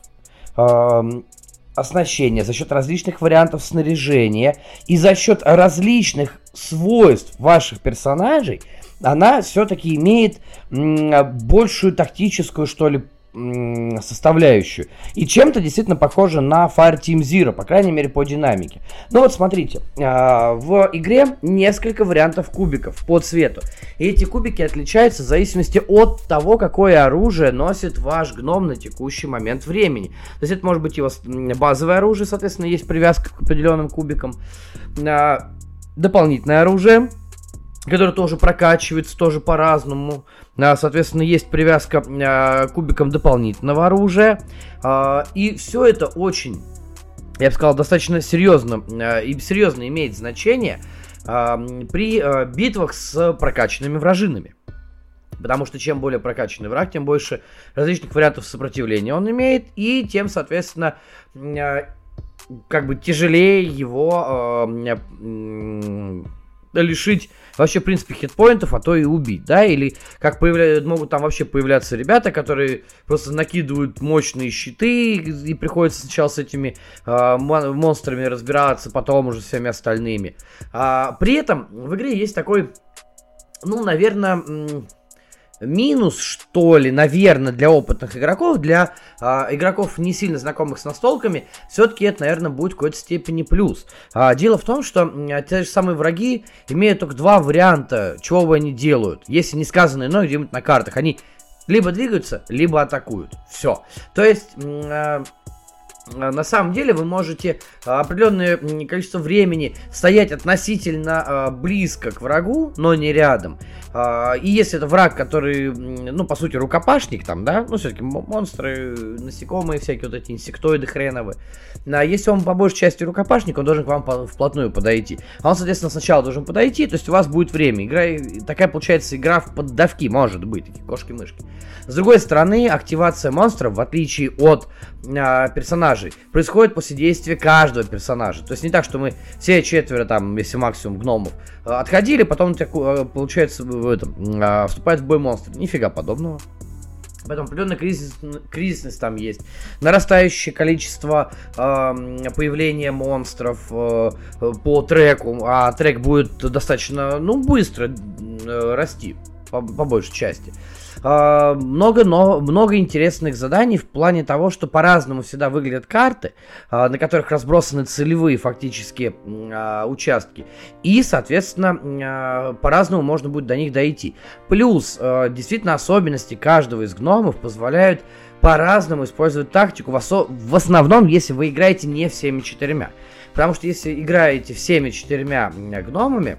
оснащения, за счет различных вариантов снаряжения и за счет различных свойств ваших персонажей, она все-таки имеет большую тактическую, что ли, составляющую. И чем-то действительно похоже на Fire Team Zero, по крайней мере по динамике. Ну вот смотрите, а, в игре несколько вариантов кубиков по цвету. И эти кубики отличаются в зависимости от того, какое оружие носит ваш гном на текущий момент времени. То есть это может быть его базовое оружие, соответственно, есть привязка к определенным кубикам. А, дополнительное оружие, которое тоже прокачивается, тоже по-разному. А, соответственно, есть привязка а, кубиком дополнительного оружия. А, и все это очень, я бы сказал, достаточно серьезно и серьезно имеет значение при битвах с прокачанными вражинами. Потому что чем более прокачанный враг, тем больше различных вариантов сопротивления он имеет, и тем, соответственно, как бы тяжелее его лишить вообще, в принципе, хитпоинтов, а то и убить, да, или как появля... могут там вообще появляться ребята, которые просто накидывают мощные щиты, и приходится сначала с этими э, монстрами разбираться, потом уже всеми остальными. А, при этом в игре есть такой, ну, наверное минус, что ли, наверное, для опытных игроков, для э, игроков не сильно знакомых с настолками, все-таки это, наверное, будет в какой-то степени плюс. А, дело в том, что э, те же самые враги имеют только два варианта, чего бы они делают, если не сказано иное где-нибудь на картах. Они либо двигаются, либо атакуют. Все. То есть... Э, Э, на самом деле вы можете э, определенное количество времени стоять относительно э, близко к врагу, но не рядом. А, и если это враг, который, ну, по сути, рукопашник там, да, ну, все-таки монстры, насекомые всякие вот эти инсектоиды хреновые. А если он по большей части рукопашник, он должен к вам вплотную подойти. А он, соответственно, сначала должен подойти, то есть у вас будет время. Игра, такая получается игра в поддавки, может быть, такие кошки-мышки. С другой стороны, активация монстров, в отличие от э, персонажей, происходит после действия каждого персонажа. То есть не так, что мы все четверо, там, если максимум гномов, отходили, потом, получается, в этом, э, вступает в бой монстр. Нифига подобного. Поэтому определенная кризис, кризисность там есть. Нарастающее количество э, появления монстров э, по треку, а трек будет достаточно, ну, быстро э, расти, по, по большей части. А, много, но, много интересных заданий в плане того, что по-разному всегда выглядят карты, а, на которых разбросаны целевые фактически а, участки. И, соответственно, по-разному можно будет до них дойти. Плюс, действительно, особенности каждого из гномов позволяют по-разному использовать тактику, в, в основном, если вы играете не всеми четырьмя. Потому что если играете всеми четырьмя гномами,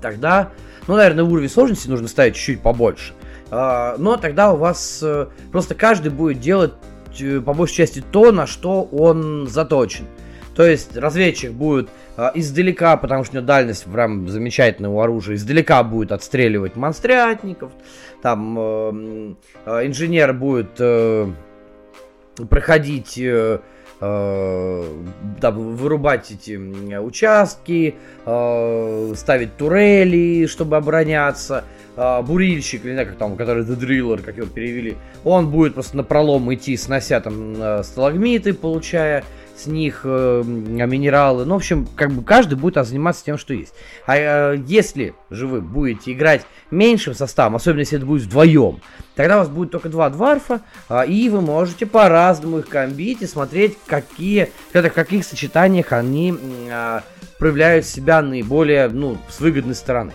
тогда, ну, наверное, уровень сложности нужно ставить чуть-чуть побольше. А, но тогда у вас э, просто каждый будет делать э, по большей части то, на что он заточен. То есть разведчик будет э, издалека, потому что у него дальность прям замечательного оружия, издалека будет отстреливать монстрятников, там э, инженер будет проходить, там, вырубать эти участки, ставить турели, чтобы обороняться э, бурильщик, или не знаю, как там, который The Driller, как его перевели, он будет просто на пролом идти, снося там э, сталагмиты, получая с них э, минералы. Ну, в общем, как бы каждый будет заниматься тем, что есть. А э, если же вы будете играть меньшим составом, особенно если это будет вдвоем, тогда у вас будет только два дварфа, э, и вы можете по-разному их комбить и смотреть, какие, в каких сочетаниях они э, проявляют себя наиболее, ну, с выгодной стороны.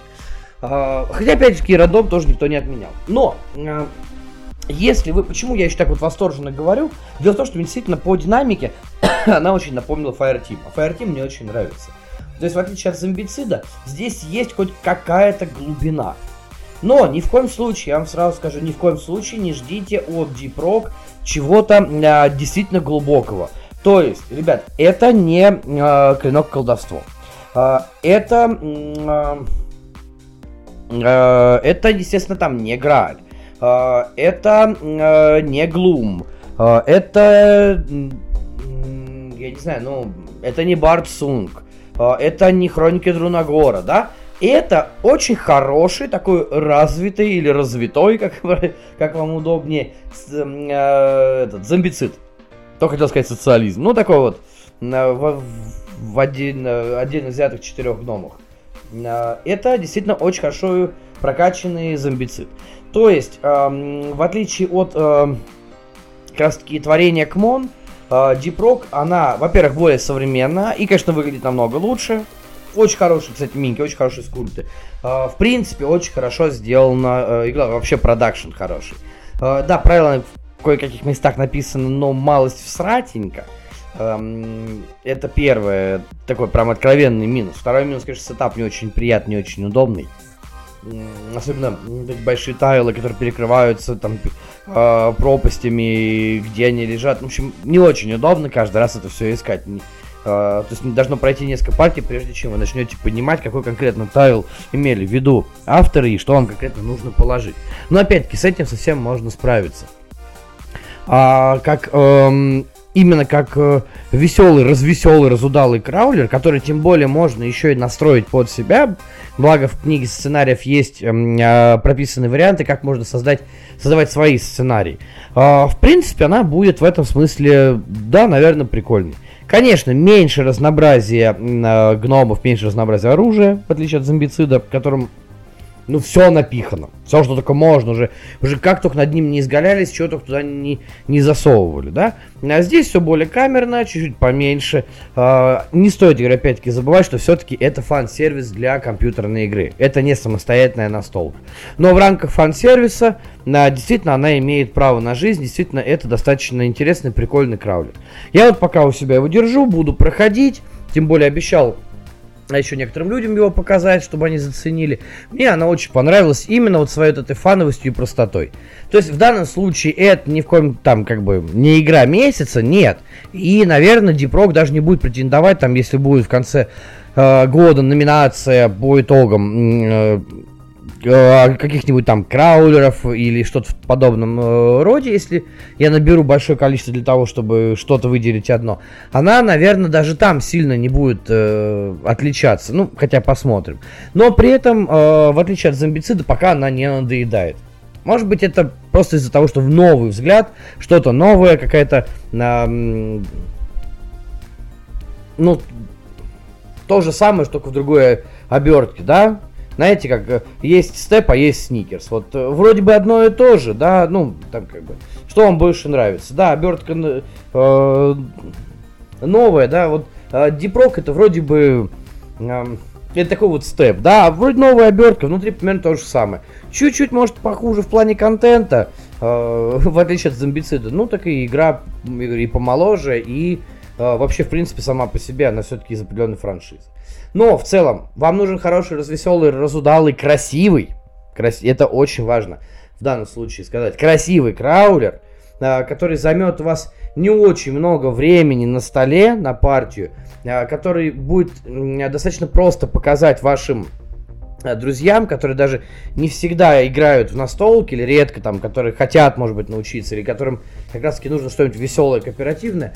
А, хотя, опять-таки, рандом тоже никто не отменял. Но, а, если вы... Почему я еще так вот восторженно говорю? Дело в том, что действительно по динамике она очень напомнила Fireteam. А Fireteam мне очень нравится. То есть, в отличие от зомбицида, здесь есть хоть какая-то глубина. Но ни в коем случае, я вам сразу скажу, ни в коем случае не ждите от Deep Rock чего-то а, действительно глубокого. То есть, ребят, это не а, клинок колдовство. А, это... А, это, естественно, там не Грааль. Э, это э, не Глум. Это... Я не знаю, ну... Это не Барт Сунг. Это не Хроники Друнагора, да? Это очень хороший, такой развитый или развитой, как, как вам удобнее, этот, зомбицид. То хотел сказать социализм. Ну, такой вот в, в отдельно, отдельно взятых четырех гномах. Э, это действительно очень хорошо прокачанный зомбицид. То есть, в отличие от как раз таки творения Кмон, Deep Rock, она, во-первых, более современна и, конечно, выглядит намного лучше. Очень хорошие, кстати, минки, очень хорошие скульпты. Э, в принципе, очень хорошо сделана игра, вообще продакшн хороший. Да, правила в кое-каких местах написаны, но малость всратенько. Это первое, такой прям откровенный минус. Второй минус, конечно, сетап не очень приятный, не очень удобный. Особенно большие тайлы, которые перекрываются там э, пропастями, где они лежат. В общем, не очень удобно каждый раз это все искать. Э, то есть должно пройти несколько партий, прежде чем вы начнете понимать, какой конкретно тайл имели в виду авторы и что вам конкретно нужно положить. Но опять-таки с этим совсем можно справиться. А, как эм, именно как э, веселый, развеселый, разудалый краулер, который тем более можно еще и настроить под себя. Благо в книге сценариев есть э, прописаны варианты, как можно создать, создавать свои сценарии. Э, в принципе, она будет в этом смысле, да, наверное, прикольной. Конечно, меньше разнообразия э, гномов, меньше разнообразия оружия, в отличие от зомбицида, которым ну, все напихано. Все, что только можно уже. Уже как только над ним не изгалялись, чего только туда не, не засовывали, да? А здесь все более камерно, чуть-чуть поменьше. А, не стоит, говорю, опять-таки, забывать, что все-таки это фан-сервис для компьютерной игры. Это не самостоятельная настолка. Но в рамках фан-сервиса, а, действительно, она имеет право на жизнь. Действительно, это достаточно интересный, прикольный краулер. Я вот пока у себя его держу, буду проходить. Тем более обещал а еще некоторым людям его показать, чтобы они заценили. Мне она очень понравилась именно вот своей вот этой фановостью и простотой. То есть в данном случае это ни в коем там как бы не игра месяца, нет. И, наверное, Дипрок даже не будет претендовать, там, если будет в конце э, года номинация по итогам э, каких-нибудь там краулеров или что-то в подобном э, роде, если я наберу большое количество для того, чтобы что-то выделить одно, она, наверное, даже там сильно не будет э, отличаться. Ну, хотя посмотрим. Но при этом, э, в отличие от зомбицида, пока она не надоедает. Может быть, это просто из-за того, что в новый взгляд, что-то новое, какая-то... Э, ну, то же самое, только в другой обертке, да? Знаете, как э, есть степ, а есть сникерс. Вот э, вроде бы одно и то же, да, ну, там как бы, что вам больше нравится. Да, обертка э, новая, да, вот э, Дипрок это вроде бы, э, это такой вот степ, да, вроде новая обертка, внутри примерно то же самое. Чуть-чуть, может, похуже в плане контента, э, в отличие от зомбицида, ну, так и игра и помоложе, и э, вообще, в принципе, сама по себе, она все-таки из определенной франшизы. Но в целом, вам нужен хороший, развеселый, разудалый, красивый. Крас... Это очень важно в данном случае сказать. Красивый краулер, а, который займет у вас не очень много времени на столе, на партию, а, который будет достаточно просто показать вашим а, друзьям, которые даже не всегда играют в настолки или редко там, которые хотят, может быть, научиться, или которым как раз таки нужно что-нибудь веселое, кооперативное,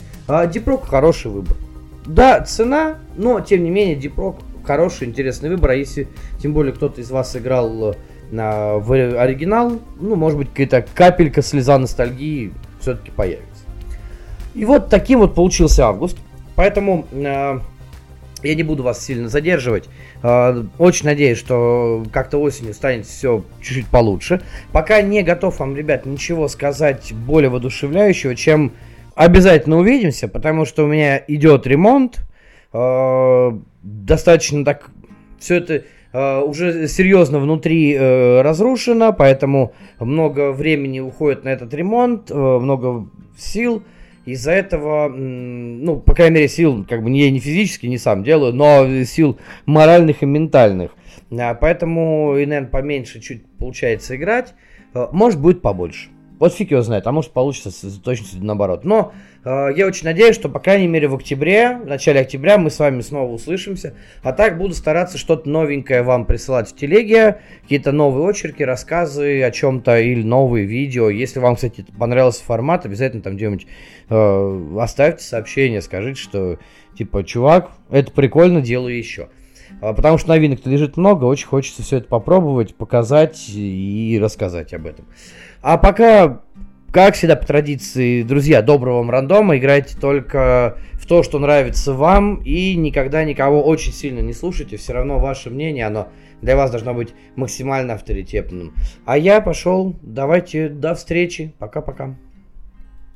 Дипрок хороший выбор. Да, цена, но тем не менее Дипрок хороший, интересный выбор. А если тем более кто-то из вас играл э, на, в оригинал, ну, может быть, какая-то капелька слеза ностальгии все-таки появится. И вот таким вот получился август. Поэтому э, я не буду вас сильно задерживать. Э, очень надеюсь, что как-то осенью станет все чуть-чуть получше. Пока не готов вам, ребят, ничего сказать более воодушевляющего, чем обязательно увидимся, потому что у меня идет ремонт. Э, достаточно так все это э, уже серьезно внутри э, разрушено, поэтому много времени уходит на этот ремонт, много сил. Из-за этого, ну, по крайней мере, сил, как бы, я не физически, не сам делаю, но сил моральных и ментальных. Поэтому, и, наверное, поменьше чуть получается играть. Может, будет побольше. Вот фиг его знает, а может получится с точностью наоборот. Но э, я очень надеюсь, что, по крайней мере, в октябре, в начале октября мы с вами снова услышимся. А так буду стараться что-то новенькое вам присылать в телеге, какие-то новые очерки, рассказы о чем-то или новые видео. Если вам, кстати, понравился формат, обязательно там где-нибудь э, оставьте сообщение, скажите, что, типа, чувак, это прикольно, делаю еще. А, потому что новинок-то лежит много, очень хочется все это попробовать, показать и рассказать об этом. А пока, как всегда по традиции, друзья, доброго вам рандома. Играйте только в то, что нравится вам. И никогда никого очень сильно не слушайте. Все равно ваше мнение, оно для вас должно быть максимально авторитетным. А я пошел. Давайте до встречи. Пока-пока.